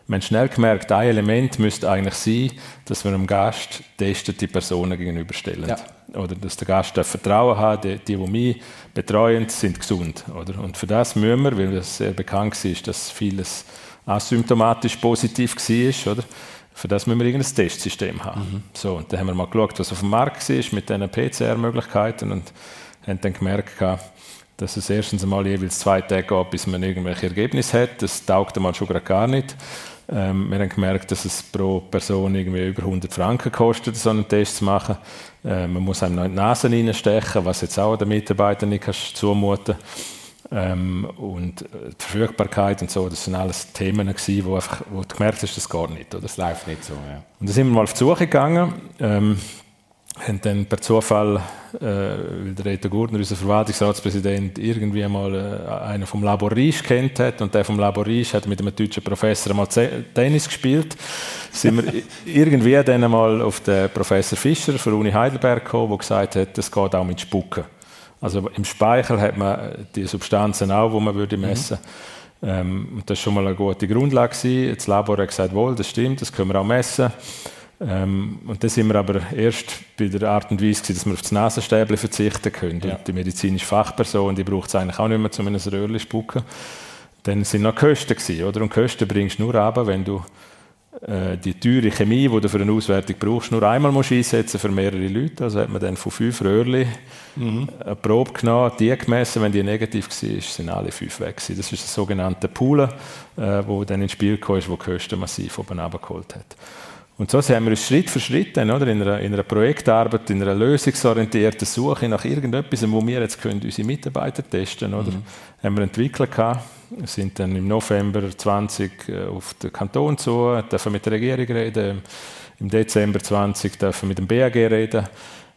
wir haben schnell gemerkt, ein Element müsste eigentlich sein, dass wir einem Gast testete Personen gegenüberstellen. Ja. Oder dass der Gast Vertrauen hat, die, die, die mich betreuen, sind gesund. Oder? Und für das müssen wir, weil es sehr bekannt ist, dass vieles asymptomatisch positiv war, oder? Für das müssen wir irgendein Testsystem haben. Mhm. So, und dann haben wir mal geschaut, was auf dem Markt ist mit diesen PCR-Möglichkeiten und haben dann gemerkt, dass es erstens einmal jeweils zwei Tage geht, bis man irgendwelche Ergebnisse hat. Das taugt einmal schon gar nicht. Ähm, wir haben gemerkt, dass es pro Person irgendwie über 100 Franken kostet, so einen Test zu machen. Äh, man muss einem noch in die Nase reinstechen, was jetzt auch den Mitarbeitern nicht kannst zumuten ähm, und äh, die Verfügbarkeit und so, das sind alles Themen gewesen, wo, einfach, wo du gemerkt hast, das geht nicht. Oder? Das läuft nicht so, ja. Und dann sind wir mal auf die Suche gegangen, ähm, haben dann per Zufall äh, weil der Reto Gurtner, unser Verwaltungsratspräsident, irgendwie mal äh, einen vom Laborisch kennt hat und der vom Laborisch hat mit einem deutschen Professor mal Tennis gespielt. sind wir irgendwie dann mal auf den Professor Fischer von der Uni Heidelberg gekommen, der gesagt hat, das geht auch mit Spucken. Also im Speichel hat man die Substanzen auch, die man würde messen mhm. ähm, Das war schon mal eine gute Grundlage. Gewesen. Das Labor hat gesagt, wohl, das stimmt, das können wir auch messen. Ähm, und dann sind wir aber erst bei der Art und Weise, gewesen, dass wir auf das Nasenstäbchen verzichten können. Ja. Die medizinische Fachperson, die braucht es eigentlich auch nicht mehr, um ein Röhrchen spucken. Dann sind noch Kosten gewesen, oder? Und Kosten bringst du nur ab, wenn du die teure Chemie, die du für eine Auswertung brauchst, nur einmal musst einsetzen für mehrere Leute. Also hat man dann von fünf Röhrchen mhm. eine Probe genommen, die gemessen, wenn die negativ war, sind alle fünf weg gewesen. Das ist ein sogenannter Pool, äh, wo dann ins Spiel kam, wo die Kosten massiv oben abgeholt hat. Und so haben wir uns Schritt für Schritt dann, oder, in, einer, in einer Projektarbeit, in einer lösungsorientierten Suche nach irgendetwas, wo wir jetzt können unsere Mitarbeiter testen können, mhm. haben wir entwickelt gehabt. Wir sind dann im November 20 äh, auf den Kanton zu, dürfen mit der Regierung reden. Im Dezember 20 dürfen mit dem BAG reden.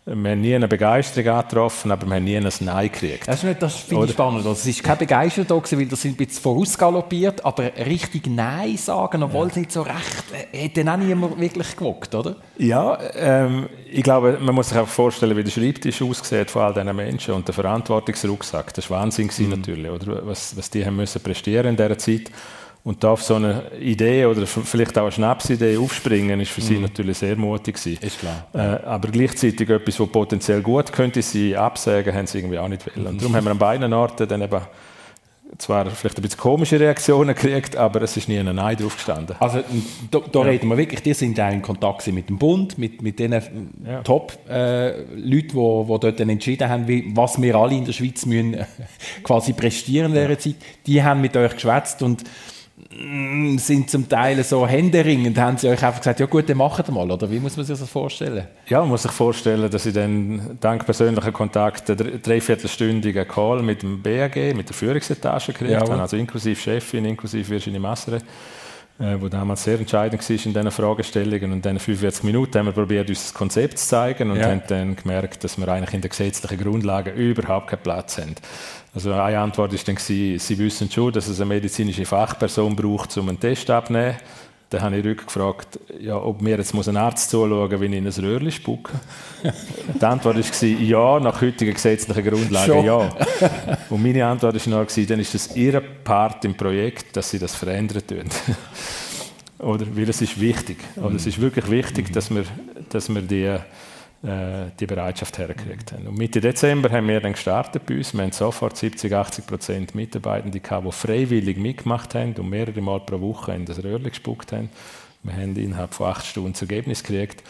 Wir haben nie eine Begeisterung angetroffen, aber wir haben nie ein Nein gekriegt. Das, das finde ich spannend. Also, es war keine Begeisterung da, weil das sind ein bisschen vorausgaloppiert, aber richtig Nein sagen, obwohl ja. es nicht so recht, äh, hätte dann auch niemand wirklich gewagt, oder? Ja, ähm, ich glaube, man muss sich auch vorstellen, wie der Schreibtisch aussieht von all diesen Menschen und der Verantwortungsrucksack. Das war Wahnsinn mhm. natürlich, oder? Was, was die haben müssen prestieren in dieser Zeit. Und da auf so eine Idee oder vielleicht auch eine Schnapsidee aufspringen, ist für sie mhm. natürlich sehr mutig gewesen. Ist klar. Äh, aber gleichzeitig etwas, was potenziell gut könnte sie absagen, haben sie irgendwie auch nicht wollen. Und darum haben wir an beiden Orten dann eben zwar vielleicht ein bisschen komische Reaktionen gekriegt, aber es ist nie ein Nein drauf gestanden. Also da, da ja. reden wir wirklich, die sind auch in Kontakt mit dem Bund, mit, mit den ja. Top-Leuten, äh, die, die dort dann entschieden haben, wie, was wir alle in der Schweiz müssen, [laughs] quasi prestieren in dieser ja. Zeit. Die haben mit euch geschwätzt und sind zum Teil so händeringend, haben sie euch einfach gesagt, ja gut, dann macht mal, oder? Wie muss man sich das vorstellen? Ja, man muss sich vorstellen, dass ich dann dank persönlicher Kontakte einen dreiviertelstündigen Call mit dem BAG, mit der Führungsetage gekriegt ja, habe, also inklusive Chefin, inklusive Virginie Massere, äh, wo damals sehr entscheidend war in diesen Fragestellungen. Und in diesen 45 Minuten haben wir probiert, uns das Konzept zu zeigen und ja. haben dann gemerkt, dass wir eigentlich in den gesetzlichen Grundlagen überhaupt keinen Platz haben. Also eine Antwort ist dann, Sie wissen schon, dass es eine medizinische Fachperson braucht, um einen Test abzunehmen. Dann habe ich rückgefragt, ja, ob mir jetzt muss ein Arzt zuschauen muss, wenn ich in ein Röhrchen spucke. [laughs] Die Antwort war ja, nach heutigen gesetzlichen Grundlagen Schon. ja. Und meine Antwort war dann, dann ist das Ihr Part im Projekt, dass Sie das verändern tun. [laughs] Oder, weil es ist wichtig. Oder es ist wirklich wichtig, dass wir, dass wir die die Bereitschaft hergekriegt haben. Und Mitte Dezember haben wir dann gestartet bei uns. Wir haben sofort 70, 80 Prozent Mitarbeitende gehabt, die freiwillig mitgemacht haben und mehrere Mal pro Woche in das Röhrchen gespuckt haben. Wir haben innerhalb von acht Stunden das Ergebnis gekriegt.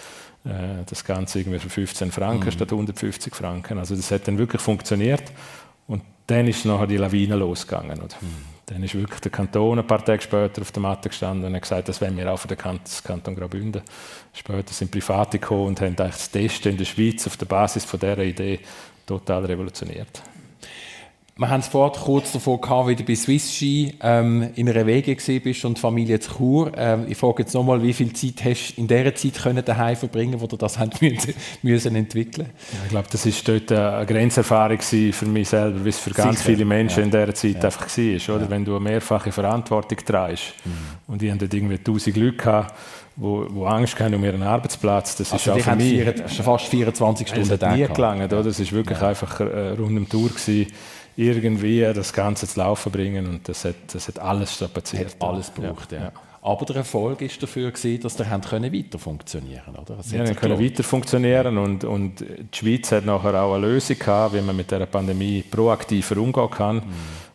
Äh, das Ganze irgendwie für 15 Franken mhm. statt 150 Franken. Also das hat dann wirklich funktioniert. Und dann ist nachher die Lawine losgegangen. Oder? Mhm. Dann ist wirklich der Kanton ein paar Tage später auf der Matte gestanden und hat gesagt, das wollen wir auch für den Kanton Graubünden. Später sind Private gekommen und haben das Testen in der Schweiz auf der Basis von dieser Idee total revolutioniert. Wir haben es vorhin kurz davor gehabt, wie du bei Swiss Ski ähm, in einer Wege bist und Familie zu Chur. Ähm, ich frage jetzt nochmal, wie viel Zeit hast du in dieser Zeit können daheim verbringen, wo du das [laughs] müssen, müssen entwickeln? Ja, ich glaube, das ist dort eine Grenzerfahrung für mich selber, wie es für ganz Sicher. viele Menschen ja. in dieser Zeit ja. einfach war, oder? Ja. Wenn du eine mehrfache Verantwortung trägst mhm. und die haben dort irgendwie tausend Leute gehabt, wo, wo Angst haben um ihren Arbeitsplatz. Das also ist auch für mich vier, fast 24 Stunden da. nie gelangt, oder? Das ist wirklich einfach eine runde Tour gewesen irgendwie das Ganze zu laufen bringen und das hat, das hat alles strapaziert. Hat alles gebraucht, ja. ja. Aber der Erfolg ist dafür gewesen, dass der können weiter funktionieren, oder? Das ja, können weiter funktionieren und, und die Schweiz hat nachher auch eine Lösung gehabt, wie man mit der Pandemie proaktiver umgehen kann. Mhm.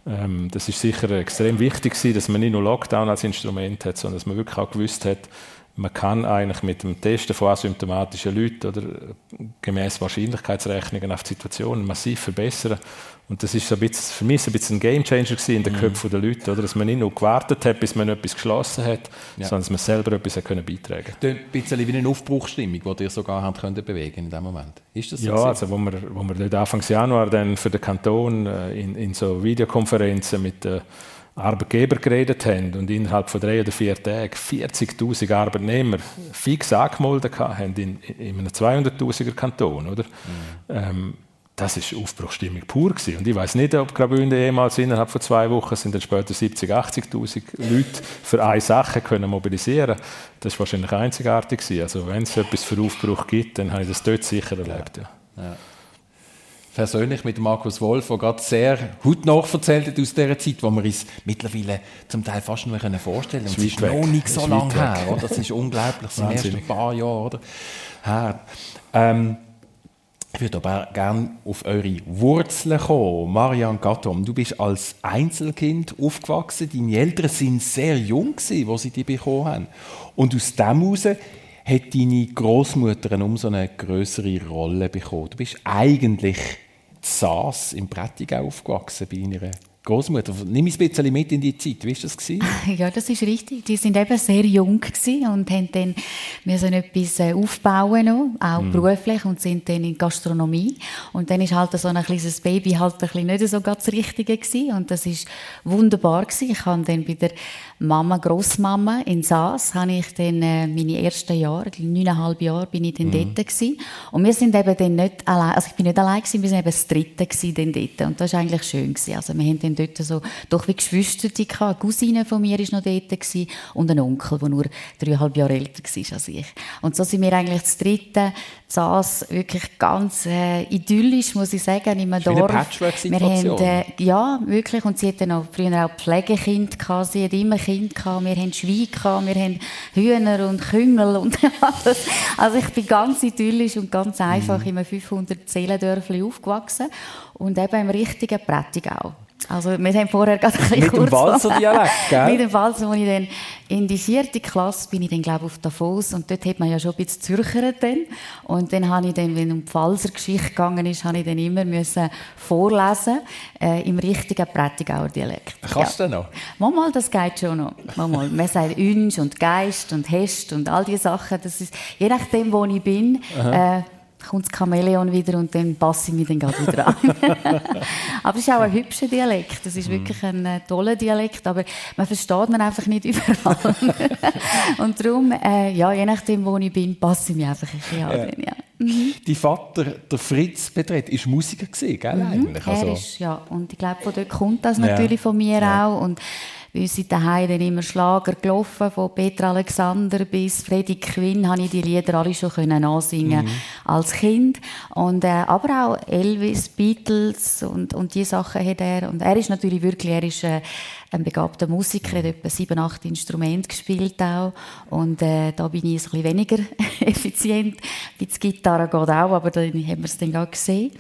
Ähm, das ist sicher extrem wichtig gewesen, dass man nicht nur Lockdown als Instrument hat, sondern dass man wirklich auch gewusst hat, man kann eigentlich mit dem Testen von asymptomatischen Leuten oder gemäß Wahrscheinlichkeitsrechnungen auf die Situation massiv verbessern. Und das ist ein bisschen, für mich ein bisschen ein Gamechanger in den mhm. Köpfen der Leute, oder? dass man nicht nur gewartet hat, bis man etwas geschlossen hat, ja. sondern dass man selber etwas hat können beitragen konnte. Ein bisschen wie eine Aufbruchstimmung, die ihr sogar haben können bewegen in dem Moment. Ist das so? Ja, also wo wir, wo wir dort Anfang Januar dann für den Kanton äh, in, in so Videokonferenzen mit, äh, Arbeitgeber geredet haben und innerhalb von drei oder vier Tagen 40.000 Arbeitnehmer fix angemeldet haben in, in einem 200.000er Kanton, oder? Mhm. Ähm, das ist Aufbruchstimmung pur gewesen. Und ich weiß nicht, ob Graubünden jemals innerhalb von zwei Wochen sind dann später 70, 80.000 Leute für eine Sache können mobilisieren. Das ist wahrscheinlich einzigartig gewesen. Also wenn es etwas für Aufbruch gibt, dann habe ich das dort sicher erlebt. Ja. Ja. Persönlich mit Markus Wolf, der gerade sehr hautnah erzählt hat aus dieser Zeit, wo wir uns mittlerweile zum Teil fast nur vorstellen können. Das ist noch nicht so lange her. Oder? Das ist unglaublich, das sind [laughs] erst ein paar Jahre oder? her. Ähm, ich würde aber gerne auf eure Wurzeln kommen. Marianne Gattom, du bist als Einzelkind aufgewachsen. Deine Eltern sind sehr jung, als sie dich bekommen haben. Und aus dem heraus hat deine Großmutter eine umso eine größere Rolle bekommen. Du bist eigentlich Saas im Prättigau aufgewachsen bei deiner Großmutter, nimm ein bisschen mit in die Zeit. Wie war das? [laughs] Ja, das ist richtig. Die sind eben sehr jung und haben dann müssen etwas äh, aufbauen, noch, auch mm. beruflich, und sind dann in Gastronomie. Und dann ist halt so ein kleines Baby halt ein bisschen nicht so ganz das Richtige gewesen. Und das ist wunderbar gewesen. Ich habe dann bei der Mama, Großmama in Saas, habe ich dann äh, meine ersten Jahre, neuneinhalb Jahre, bin ich dann mm. dort gewesen. Und wir sind eben dann nicht allein, also ich bin nicht allein gewesen, wir sind eben das Dritte gewesen dann dort. Und das war eigentlich schön gewesen. Also wir haben dann dort so, doch wie Geschwister gehabt. Eine Cousine von mir war noch dort gewesen, und ein Onkel, der nur dreieinhalb Jahre älter war als ich. Und so sind wir eigentlich das Dritte, saß wirklich ganz äh, idyllisch, muss ich sagen, in einem Dorf. Wir haben, äh, ja, wirklich. Und sie hatte noch früher auch Pflegekind gehabt. Sie hat immer Kind gehabt. Wir haben Schwein gehabt. Wir haben Hühner und Küngel und [laughs] alles. Also ich bin ganz idyllisch und ganz einfach mhm. in einem 500 Seelendörfli aufgewachsen und eben im richtigen Prättigau. Also wir haben vorher gerade ein bisschen Mit dem Walser-Dialekt, [laughs] gell? Mit dem Walser, als ich dann in die vierte Klasse bin ich dann, glaube auf Davos und dort hat man ja schon ein bisschen Zürchert dann. Und dann habe ich dann, wenn es um die Pfalzer Geschichte gegangen ist, habe ich dann immer müssen vorlesen äh, im richtigen Prättigauer Dialekt. Kannst ja. du noch? Manchmal, das geht schon noch. Manchmal. man sagt Ünsch und Geist und Hest und all diese Sachen. Das ist, je nachdem, wo ich bin, äh, kommt das Chamäleon wieder und dann passe ich mich dann gerade wieder an. [laughs] aber es ist auch ein hübscher Dialekt. Das ist mhm. wirklich ein äh, toller Dialekt, aber man versteht ihn einfach nicht [laughs] überall. und darum, äh, ja, je nachdem, wo ich bin, passe ich mich einfach ein bisschen an. Ja. Mhm. Dein Vater, der Fritz Betret, ist Musiker gewesen, gell, mhm. eigentlich? Also. Er ist, ja, und ich glaube, von dort kommt das natürlich ja. von mir ja. auch. Und bei uns sind daheim dann immer Schlager gelaufen, von Peter Alexander bis Freddie Quinn habe ich die Lieder alle schon können ansingen mhm. als Kind. Und, äh, aber auch Elvis, Beatles und, und die Sachen hat er. Und er ist natürlich wirklich, er ist äh, ein begabter Musiker, er hat etwa sieben, acht Instrumente gespielt auch. Und äh, da bin ich ein bisschen weniger [laughs] effizient. Bei der Gitarre geht auch, aber dann haben wir es dann gerade gesehen.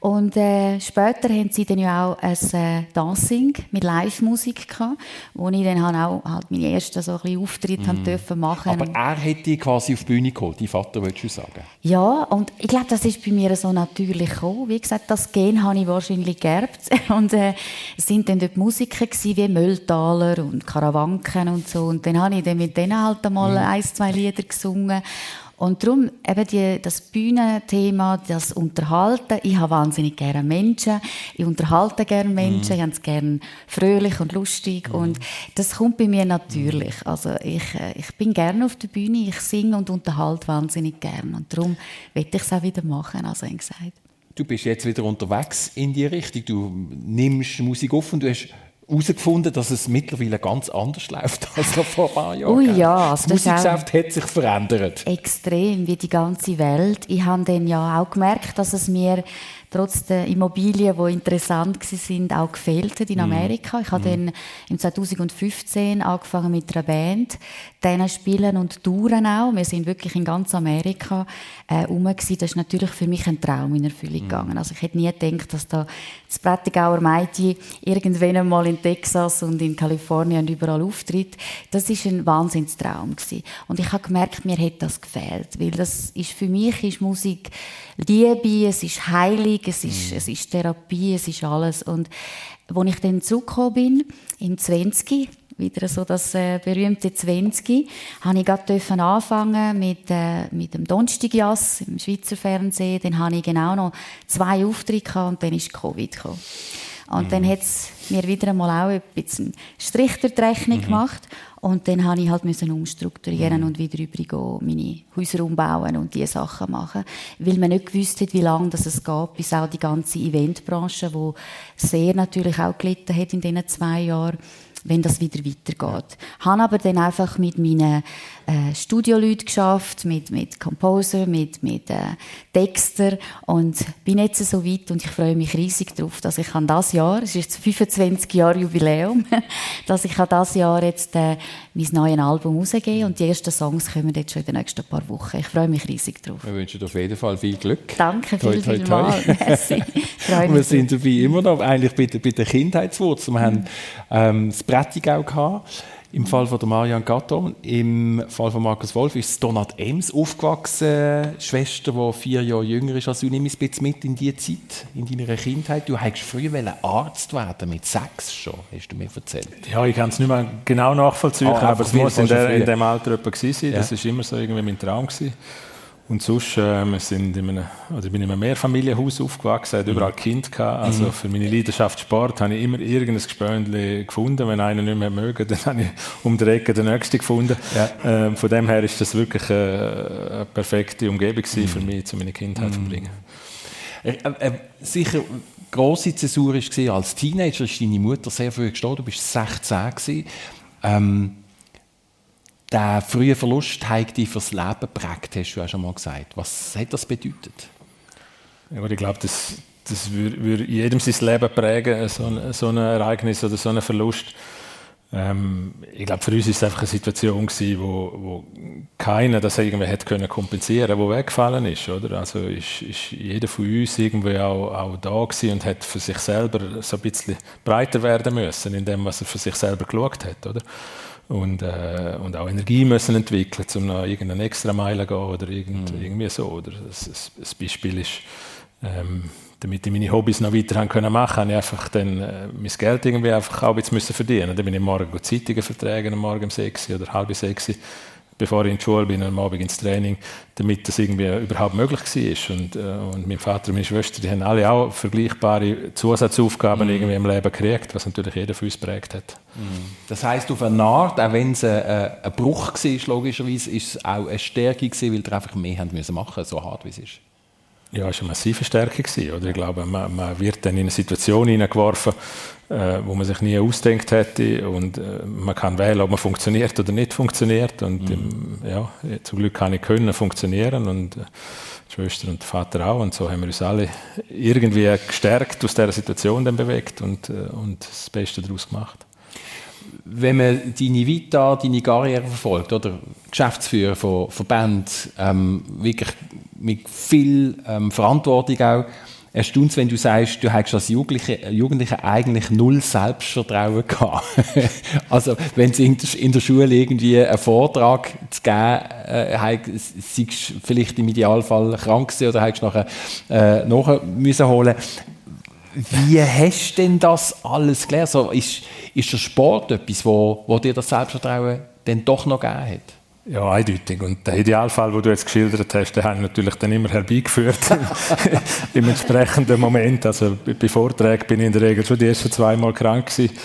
Und äh, später haben sie dann ja auch ein äh, Dancing mit Live-Musik gehabt, wo ich dann auch halt meine ersten so ein Auftritte mm. dürfen machen. Aber er hätte quasi auf die Bühne geholt, dein Vater, würdest du sagen? Ja, und ich glaube, das ist bei mir so natürlich gekommen. Wie gesagt, das Gen habe ich wahrscheinlich geerbt. [laughs] Und äh, es sind dann dort Musiker gewesen, wie Mülltaler und Karawanken und so. Und dann habe ich dann mit denen halt einmal mm. ein, zwei Lieder gesungen. Und darum eben die, das Bühnenthema, das Unterhalten. Ich habe wahnsinnig gerne Menschen. Ich unterhalte gerne Menschen. Mm. Ich habe es gerne fröhlich und lustig. Mm. Und das kommt bei mir natürlich. Also ich, äh, ich bin gerne auf der Bühne. Ich singe und unterhalte wahnsinnig gerne. Und darum werde ich es auch wieder machen, also gesagt. Du bist jetzt wieder unterwegs in die Richtung. Du nimmst Musik auf und du hast herausgefunden, dass es mittlerweile ganz anders läuft [laughs] als noch vor ein paar Jahren. Ui, ja, das, das Musikgeschäft hat sich verändert. Extrem, wie die ganze Welt. Ich habe dann ja auch gemerkt, dass es mir trotz der Immobilien, die interessant sind, auch gefehlt hat in mhm. Amerika. Ich habe mm. dann im 2015 angefangen mit einer Band, denen spielen und touren auch. Wir sind wirklich in ganz Amerika äh, rum. Das ist natürlich für mich ein Traum in Erfüllung mm. gegangen. Also ich hätte nie gedacht, dass da das Prättigauer Mädchen irgendwann einmal in Texas und in Kalifornien und überall auftritt. Das ist ein Wahnsinnstraum gewesen. Und ich habe gemerkt, mir hat das gefehlt, weil das ist für mich ist Musik Liebe, es ist Heilig, es ist, mm. es ist Therapie, es ist alles. Und als ich dann zurückgekommen bin, im 20, wieder so das äh, berühmte 20, habe ich gerade anfangen mit, äh, mit dem Donnerstagjass im Schweizer Fernsehen. Dann hatte ich genau noch zwei Auftritte und dann ist Covid gekommen. Und mhm. dann hat es mir wieder einmal auch ein bisschen Strich die Rechnung mhm. gemacht. Und dann musste ich halt müssen umstrukturieren mhm. und wieder übergehen, meine Häuser umbauen und diese Sachen machen. Weil man nicht gewusst hat, wie lange das es geht, bis auch die ganze Eventbranche, die sehr natürlich auch gelitten hat in diesen zwei Jahren, wenn das wieder weitergeht. Ich habe aber dann einfach mit meinen äh, Studioleuten geschafft, mit, mit Composer, mit, mit äh, Texter und bin jetzt so weit und ich freue mich riesig darauf, dass ich an das Jahr, es ist jetzt 25 Jahre Jubiläum, [laughs] dass ich an das Jahr jetzt äh, mein neues Album rausgehe und die ersten Songs kommen jetzt schon in den nächsten paar Wochen. Ich freue mich riesig drauf. Wir wünschen dir auf jeden Fall viel Glück. Danke, viel, viel mal. [laughs] Wir sind dabei immer noch eigentlich bei, bei der Kindheitswurzel. Wir haben ähm, das Prättigau gehabt im Fall von der Marianne Gatton. Im Fall von Markus Wolf ist Donat Ems aufgewachsen, Schwester, die vier Jahre jünger ist als du. Nimm ein bisschen mit in diese Zeit, in deiner Kindheit. Du wolltest früher Arzt werden, mit sechs schon, hast du mir erzählt. Ja, ich kann es nicht mehr genau nachvollziehen, oh, aber es muss in, der, in dem Alter etwa gewesen sein. Ja. Das war immer so irgendwie mein Traum. Gewesen. Und sonst, äh, wir sind in einem, oder ich bin in einem Mehrfamilienhaus aufgewachsen, hatte überall Kind gehabt. Also mhm. für meine Leidenschaft Sport habe ich immer irgendein Gespöndchen gefunden. Wenn einer nicht mehr möge, dann habe ich um die Ecke den nächsten gefunden. Ja. Äh, von dem her ist das wirklich eine, äh, eine perfekte Umgebung mhm. für mich, zu meine Kindheit zu mhm. verbringen. Äh, äh, sicher grosse Zäsur war, als Teenager ist deine Mutter sehr früh gestorben, du bist 16 Ähm, der frühe Verlust hat dich fürs Leben geprägt, hast du ja schon mal gesagt. Was hat das bedeutet? Ja, ich glaube, das, das würde, würde jedem sein Leben prägen, so ein, so ein Ereignis oder so ein Verlust. Ähm, ich glaube, für uns war es einfach eine Situation gewesen, wo, wo keiner das irgendwie hätte können kompensieren, wo weggefallen ist, oder? Also ist, ist jeder von uns irgendwie auch, auch da gewesen und hat für sich selber so ein bisschen breiter werden müssen in dem, was er für sich selber geschaut hat, oder? Und, äh, und auch Energie müssen entwickeln, um noch irgendeine extra Meile zu gehen oder irgend, mhm. irgendwie so. Oder ein, Beispiel ist, ähm, damit ich meine Hobbys noch weiter haben können machen, habe ich einfach dann äh, mein Geld irgendwie einfach auch jetzt müssen verdienen. Dann bin ich morgen Zeitungen verträgen, morgen um sechs oder halb sechs bevor ich in die Schule bin, am Abend ins Training, damit das irgendwie überhaupt möglich war. Und, äh, und mein Vater und meine Schwester, die haben alle auch vergleichbare Zusatzaufgaben mm. irgendwie im Leben gekriegt, was natürlich jeder von uns prägt hat. Mm. Das heisst, auf eine Art, auch wenn es ein, ein Bruch war, logischerweise, ist es auch eine Stärke gewesen, weil ihr einfach mehr haben müssen machen, so hart wie es ist. Ja, es war eine massive Stärke. Gewesen, oder? Ich glaube, man, man wird dann in eine Situation hineingeworfen, äh, wo man sich nie ausdenkt hätte und äh, man kann wählen, ob man funktioniert oder nicht funktioniert und mhm. im, ja, zum Glück kann ich können funktionieren und äh, Schwester und Vater auch und so haben wir uns alle irgendwie gestärkt aus dieser Situation dann bewegt und, äh, und das Beste daraus gemacht. Wenn man deine Vita, deine Karriere verfolgt, oder Geschäftsführer von Verbänden, ähm, wirklich mit viel ähm, Verantwortung auch, erstaunt wenn du sagst, du hast als Jugendliche, Jugendliche eigentlich null Selbstvertrauen gehabt. [laughs] also, wenn sie in der Schule irgendwie einen Vortrag zu geben, äh, sei vielleicht im Idealfall krank gewesen oder hast nachher äh, nachher müssen holen. Wie hast du denn das alles gelernt? So, ist, ist der Sport etwas, wo, wo dir das Selbstvertrauen dann doch noch gegeben hat? Ja, eindeutig. Und der Idealfall, den du jetzt geschildert hast, den haben wir natürlich dann immer herbeigeführt [laughs] im entsprechenden Moment. Also bei Vorträgen bin ich in der Regel schon die ersten zwei Mal krank gewesen.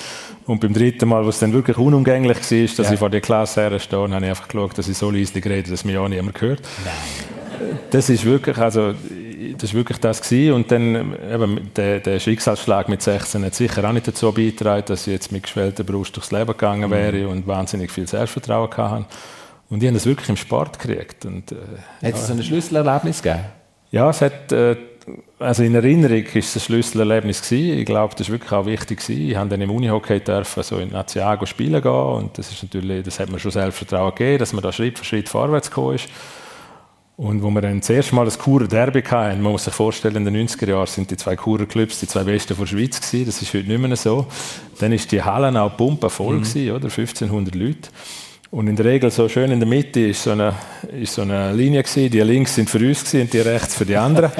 Und beim dritten Mal, wo es dann wirklich unumgänglich war, dass ja. ich vor der Klasse herstehe, habe ich einfach geschaut, dass ich so leise rede, dass mich auch niemand hört. Nein. Das ist wirklich, also, das ist wirklich das gewesen. Und dann eben, der, der, Schicksalsschlag mit 16 hat sicher auch nicht dazu beigetragen, dass ich jetzt mit geschwellter Brust durchs Leben gegangen wäre mhm. und wahnsinnig viel Selbstvertrauen hatte. Und ich habe das wirklich im Sport gekriegt. Und, äh, hat es ja. ein Schlüsselerlebnis gegeben? Ja, es hat, äh, also in Erinnerung ist es ein Schlüsselerlebnis gewesen. Ich glaube, das war wirklich auch wichtig gewesen. Ich habe dann im Unihockey dürfen, so in Naziago spielen gehen und das ist natürlich, das hat mir schon Selbstvertrauen gegeben, dass man da Schritt für Schritt vorwärts gekommen ist. Und wo wir dann das erste Mal das Churer Derby hatten, man muss sich vorstellen, in den 90er Jahren sind die zwei Churer Clubs die zwei besten der Schweiz gewesen. Das ist heute nicht mehr so. Dann ist die Halle auch pumpenvoll mhm. gewesen, oder? 1500 Leute. Und in der Regel so schön in der Mitte ist so eine, ist so eine Linie gewesen. Die links sind für uns und die rechts für die anderen.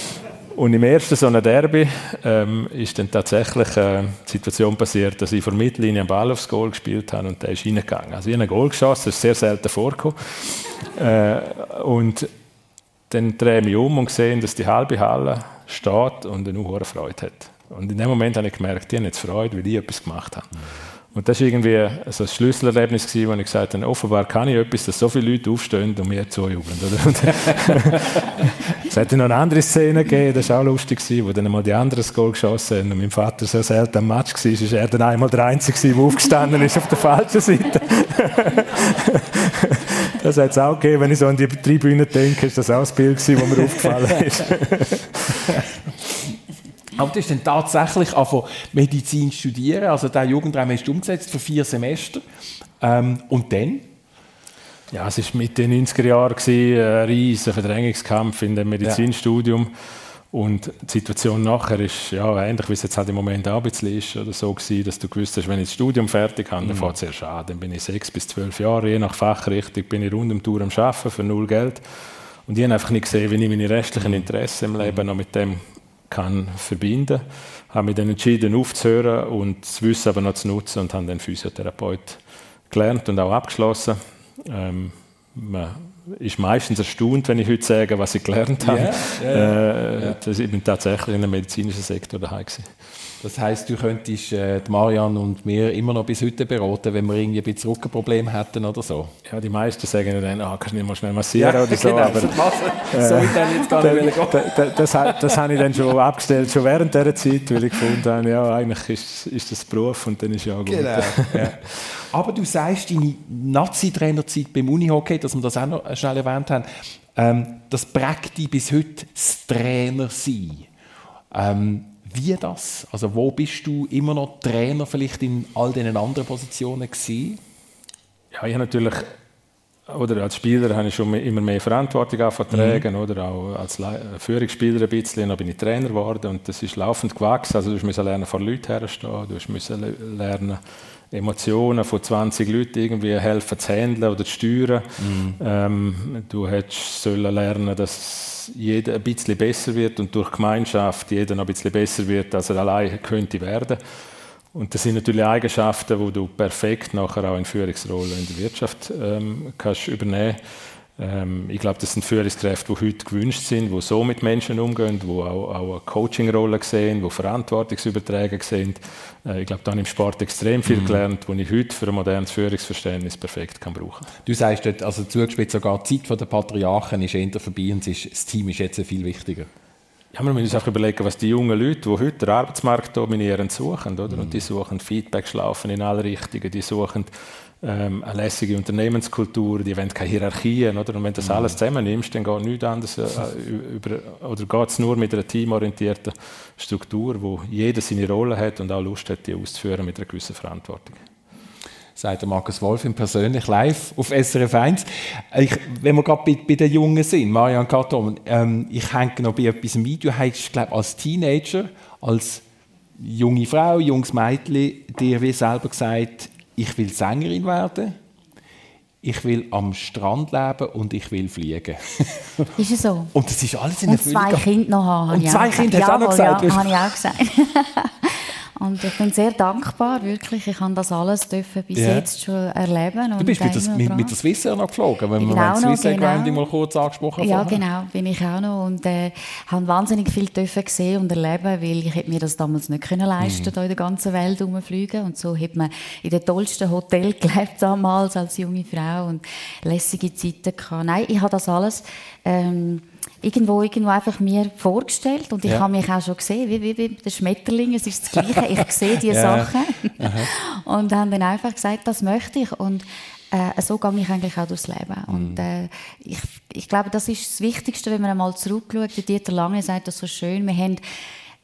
[laughs] Und im ersten so einem Derby ähm, ist dann tatsächlich äh, die Situation passiert, dass ich vor Mittellinie einen Ball aufs Goal gespielt habe und der ist reingegangen. Also ich habe ein Goal geschossen, das ist sehr selten vorgekommen. Äh, und dann drehe ich mich um und sehe, dass die halbe Halle steht und eine hohe Freude hat. Und in dem Moment habe ich gemerkt, die haben jetzt Freude, weil ich etwas gemacht habe. Und das war irgendwie so ein Schlüsselerlebnis, gewesen, wo ich gesagt habe, offenbar kann ich etwas, dass so viele Leute aufstehen und mir [laughs] zujubeln. es hätte noch eine andere Szene gegeben, das war auch lustig, gewesen, wo dann mal die anderen das Goal geschossen haben und mein Vater so selten am Match war, ist er dann einmal der Einzige, der aufgestanden ist auf der falschen Seite. [laughs] das hat es auch gegeben, wenn ich so an die Tribüne denke, ist das auch das Bild das mir aufgefallen ist. Aber du hast dann tatsächlich angefangen, Medizin studieren. Also der Jugendraum hast du umgesetzt für vier Semester. Ähm, und dann? Ja, es war Mitte den 90er Jahren, ein riesiger Verdrängungskampf in dem Medizinstudium. Ja. Und die Situation nachher ist ja, ähnlich, wie es jetzt halt im Moment auch ein bisschen ist, oder so gewesen, dass du gewusst hast, wenn ich das Studium fertig habe, dann mhm. fängt es erst an. Dann bin ich sechs bis zwölf Jahre, je nach Fachrichtung, bin ich rund um die Tour am Arbeiten für null Geld. Und ich habe einfach nicht gesehen, wie ich meine restlichen Interessen im Leben noch mit dem kann verbinden. Habe mich dann entschieden, aufzuhören und das Wissen aber noch zu nutzen und habe dann Physiotherapeut gelernt und auch abgeschlossen. Ähm, man ist meistens erstaunt, wenn ich heute sage, was ich gelernt habe. Yeah, yeah, yeah. Äh, ich bin tatsächlich in einem medizinischen Sektor daheim gewesen. Das heißt, du könntest äh, Marian und mir immer noch bis heute beraten, wenn wir irgendwie ein bisschen Rückenproblem hätten oder so. Ja, die meisten sagen dann, ah, kannst du nicht mal schnell massieren ja, oder so. [laughs] Genau, aber, äh, so ich dann jetzt gar nicht das, das, das habe ich dann schon abgestellt, schon während dieser Zeit, weil ich gefunden habe, ja, eigentlich ist, ist das Beruf und dann ist ja gut. Genau. [laughs] Ja. Aber du sagst, deine Nazi-Trainerzeit beim Unihockey, dass wir das auch noch schnell erwähnt haben, ähm, das prägt dich bis heute das Trainer sein. Ähm, wie das? Also wo bist du immer noch Trainer vielleicht in all diesen anderen Positionen gewesen? Ja, ich habe natürlich oder als Spieler habe ich schon immer mehr Verantwortung vertragen, mhm. oder auch als Führungsspieler ein bisschen, dann bin ich Trainer geworden und das ist laufend gewachsen. Also du musst lernen, vor Leuten herzustehen, du musst lernen, Emotionen von 20 Leuten irgendwie helfen zu handeln oder zu steuern. Mhm. Ähm, du hättest lernen, dass jeder ein bisschen besser wird und durch Gemeinschaft jeder noch ein bisschen besser wird, als er allein könnte werden. Und das sind natürlich Eigenschaften, die du perfekt nachher auch in Führungsrollen in der Wirtschaft ähm, kannst übernehmen kannst ähm, ich glaube, das sind Führungskräfte, die heute gewünscht sind, die so mit Menschen umgehen, die auch, auch eine Coaching-Rolle sehen, die Verantwortungsüberträge sind. Äh, ich glaube, da habe ich im Sport extrem viel mhm. gelernt, was ich heute für ein modernes Führungsverständnis perfekt kann brauchen kann. Du sagst dort, also zugespitzt sogar die Zeit der Patriarchen ist eher vorbei und das Team ist jetzt viel wichtiger. Ja, wir müssen uns auch überlegen, was die jungen Leute, die heute den Arbeitsmarkt dominieren, suchen. Oder? Mhm. Und die suchen Feedback-Schlaufen in alle Richtungen, die suchen ähm, eine lässige Unternehmenskultur, die wollen keine Hierarchien. Oder? Und wenn du das mhm. alles zusammennimmst, dann geht nichts anderes äh, über, oder geht es nur mit einer teamorientierten Struktur, wo jeder seine Rolle hat und auch Lust hat, die auszuführen mit einer gewissen Verantwortung sagt Markus Wolf im persönlich live auf SRF 1. Ich, wenn wir gerade bei, bei, den Jungen sind, Marian Katon, ähm, ich hänge noch bei etwas mit. Du hast, glaube als Teenager, als junge Frau, junges Mädchen, dir wie selber gesagt, ich will Sängerin werden, ich will am Strand leben und ich will fliegen. [laughs] ist es so? Und das ist alles in der Und zwei Kinder noch haben. Und zwei Kinder, hast du auch noch gesagt? Ja, habe ich auch gesagt. Und ich bin sehr dankbar, wirklich. Ich habe das alles dürfen bis yeah. jetzt schon erleben. du bist mit, das, mit, mit der Swissair noch geflogen, wenn wir genau Swiss Air genau. mal kurz angesprochen haben. Ja, genau, bin ich auch noch. Und äh, habe wahnsinnig viel dürfen sehen und erleben, weil ich hätte mir das damals nicht können leisten mhm. in der ganzen Welt rumfliegen. Und so hat man in den tollsten Hotel [laughs] gelebt damals als junge Frau und lässige Zeiten gehabt. Nein, ich habe das alles... Ähm, irgendwo, irgendwo einfach mir vorgestellt und ich ja. habe mich auch schon gesehen, wie, wie, wie der Schmetterling, es ist das Gleiche, ich [laughs] sehe diese ja. Sachen und habe dann einfach gesagt, das möchte ich und äh, so gehe ich eigentlich auch durchs Leben mhm. und äh, ich, ich glaube, das ist das Wichtigste, wenn man einmal zurückschaut, der Dieter Lange sagt das so schön, wir haben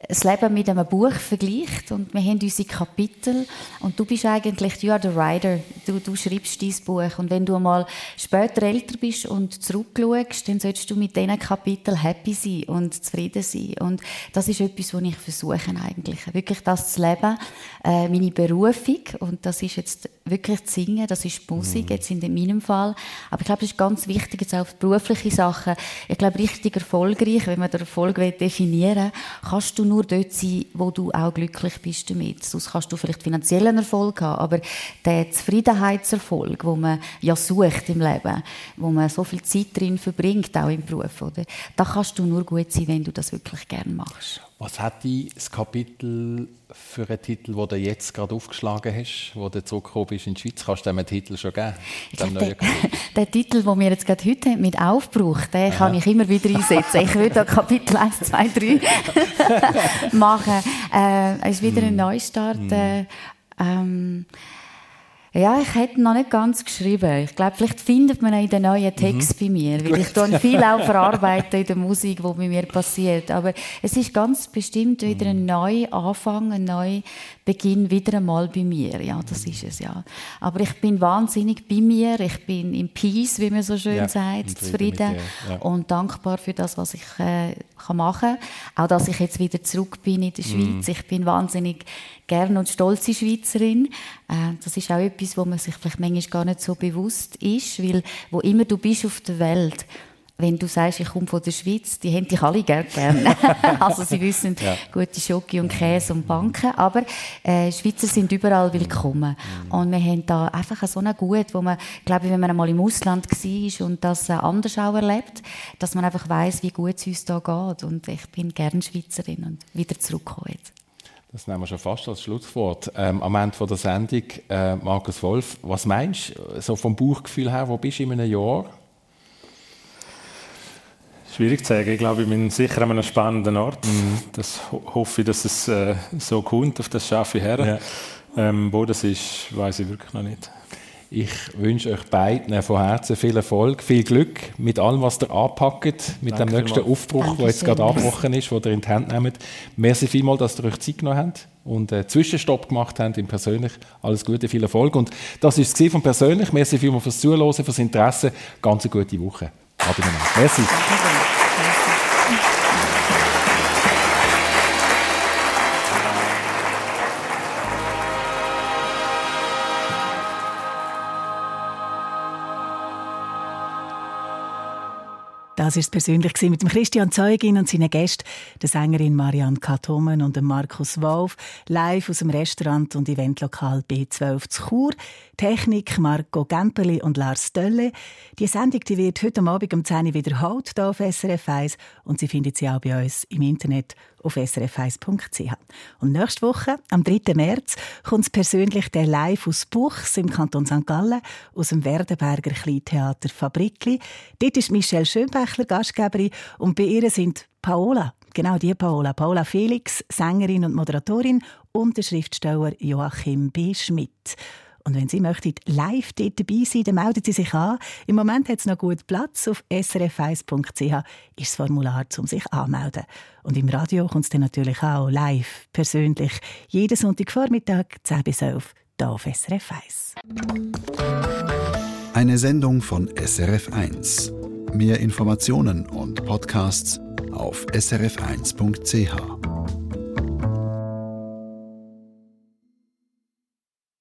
das Leben mit einem Buch vergleicht und wir haben unsere Kapitel und du bist eigentlich, you are the writer, du, du schreibst dein Buch und wenn du mal später älter bist und zurückschaust, dann solltest du mit diesen Kapiteln happy sein und zufrieden sein. Und das ist etwas, was ich versuche eigentlich, wirklich das zu leben, äh, meine Berufung und das ist jetzt wirklich zu singen, das ist Musik, mhm. jetzt in meinem Fall, aber ich glaube, es ist ganz wichtig, jetzt auch berufliche Sachen, ich glaube, richtig erfolgreich, wenn man den Erfolg definieren will, kannst du nur dort sein, wo du auch glücklich bist damit. Sonst kannst du vielleicht finanziellen Erfolg haben, aber der Zufriedenheitserfolg, wo man ja sucht im Leben, wo man so viel Zeit drin verbringt, auch im Beruf, oder? Da kannst du nur gut sein, wenn du das wirklich gerne machst. Was hat das Kapitel für einen Titel, den du jetzt gerade aufgeschlagen hast, wo du zurückgekommen bist in die Schweiz? Kannst du dem einen Titel schon geben? Glaub, der, [laughs] der, Titel, den wir jetzt gerade heute mit Aufbruch, den Aha. kann ich immer wieder einsetzen. Ich würde da Kapitel 1, 2, 3 machen. Äh, es ist wieder ein hm. Neustart. Mm. Äh, ähm, ja, ich hätte noch nicht ganz geschrieben. Ich glaube, vielleicht findet man auch in den neuen Text mhm. bei mir, weil ich dann viel auch [laughs] verarbeite in der Musik, die bei mir passiert. Aber es ist ganz bestimmt wieder ein mhm. neuer Anfang, ein neuer Beginn wieder einmal bei mir. Ja, das ist es ja. Aber ich bin wahnsinnig bei mir. Ich bin in Peace, wie man so schön ja, sagt, zufrieden ja. und dankbar für das, was ich äh, kann machen. Auch, dass ich jetzt wieder zurück bin in der Schweiz. Mm. Ich bin wahnsinnig gerne und stolze Schweizerin. Äh, das ist auch etwas, wo man sich vielleicht manchmal gar nicht so bewusst ist, weil wo immer du bist auf der Welt, wenn du sagst, ich komme von der Schweiz, die haben dich alle gerne gern. [laughs] also sie wissen ja. gute Schoki und Käse und Banken, aber äh, Schweizer sind überall willkommen. Mhm. Und wir haben da einfach so eine Gut, wo man, glaube ich, wenn man einmal im Ausland war und das äh, anders auch erlebt, dass man einfach weiß, wie gut es uns da geht. Und ich bin gerne Schweizerin und wieder zurückgekommen. Das nehmen wir schon fast als Schlusswort. Ähm, am Ende der Sendung, äh, Markus Wolf, was meinst du so vom Bauchgefühl her, wo bist du in einem Jahr? Schwierig zu sagen. Ich glaube, ich bin sicher an einem spannenden Ort. Mhm. Das ho hoffe ich, dass es äh, so kommt. Auf das schaffe ich her. Ja. Ähm, wo das ist, weiß ich wirklich noch nicht. Ich wünsche euch beiden von Herzen viel Erfolg, viel Glück mit allem, was ihr anpackt, mit Danke dem nächsten Aufbruch, der jetzt gerade abgebrochen ist, den ihr in die Hand nehmt. Merci vielmals, dass ihr euch Zeit genommen habt und einen Zwischenstopp gemacht habt im Persönlich. Alles Gute, viel Erfolg. Und das war es von Persönlich. Merci vielmals fürs Zuhören, fürs Interesse. Ganz eine gute Woche. Ade Merci. Das ist persönlich mit dem Christian Zeugin und seinen Gästen, der Sängerin Marianne Katomen und dem Markus Wolf, live aus dem Restaurant und Eventlokal B12 zu Chur. Technik Marco Gemperli und Lars Dölle. Die Sendung die wird heute Abend um 10 Uhr wiederholt hier auf SRF 1 und Sie finden sie auch bei uns im Internet auf srf1.ch. Und nächste Woche, am 3. März, kommt persönlich der Live aus Buchs im Kanton St. Gallen aus dem Werdenberger Kleintheater Fabrikli. Dort ist Michelle Schönbächler Gastgeberin und bei ihr sind Paola, genau die Paola, Paola Felix, Sängerin und Moderatorin und der Schriftsteller Joachim B. Schmidt. Und wenn Sie möchten live dort dabei sein, dann melden Sie sich an. Im Moment hat es noch gut Platz. Auf srf1.ch ist das Formular, um sich anzumelden. Und im Radio kommt es dann natürlich auch live, persönlich, jeden Sonntagvormittag 10 bis 11 hier auf SRF 1. Eine Sendung von SRF 1. Mehr Informationen und Podcasts auf srf1.ch.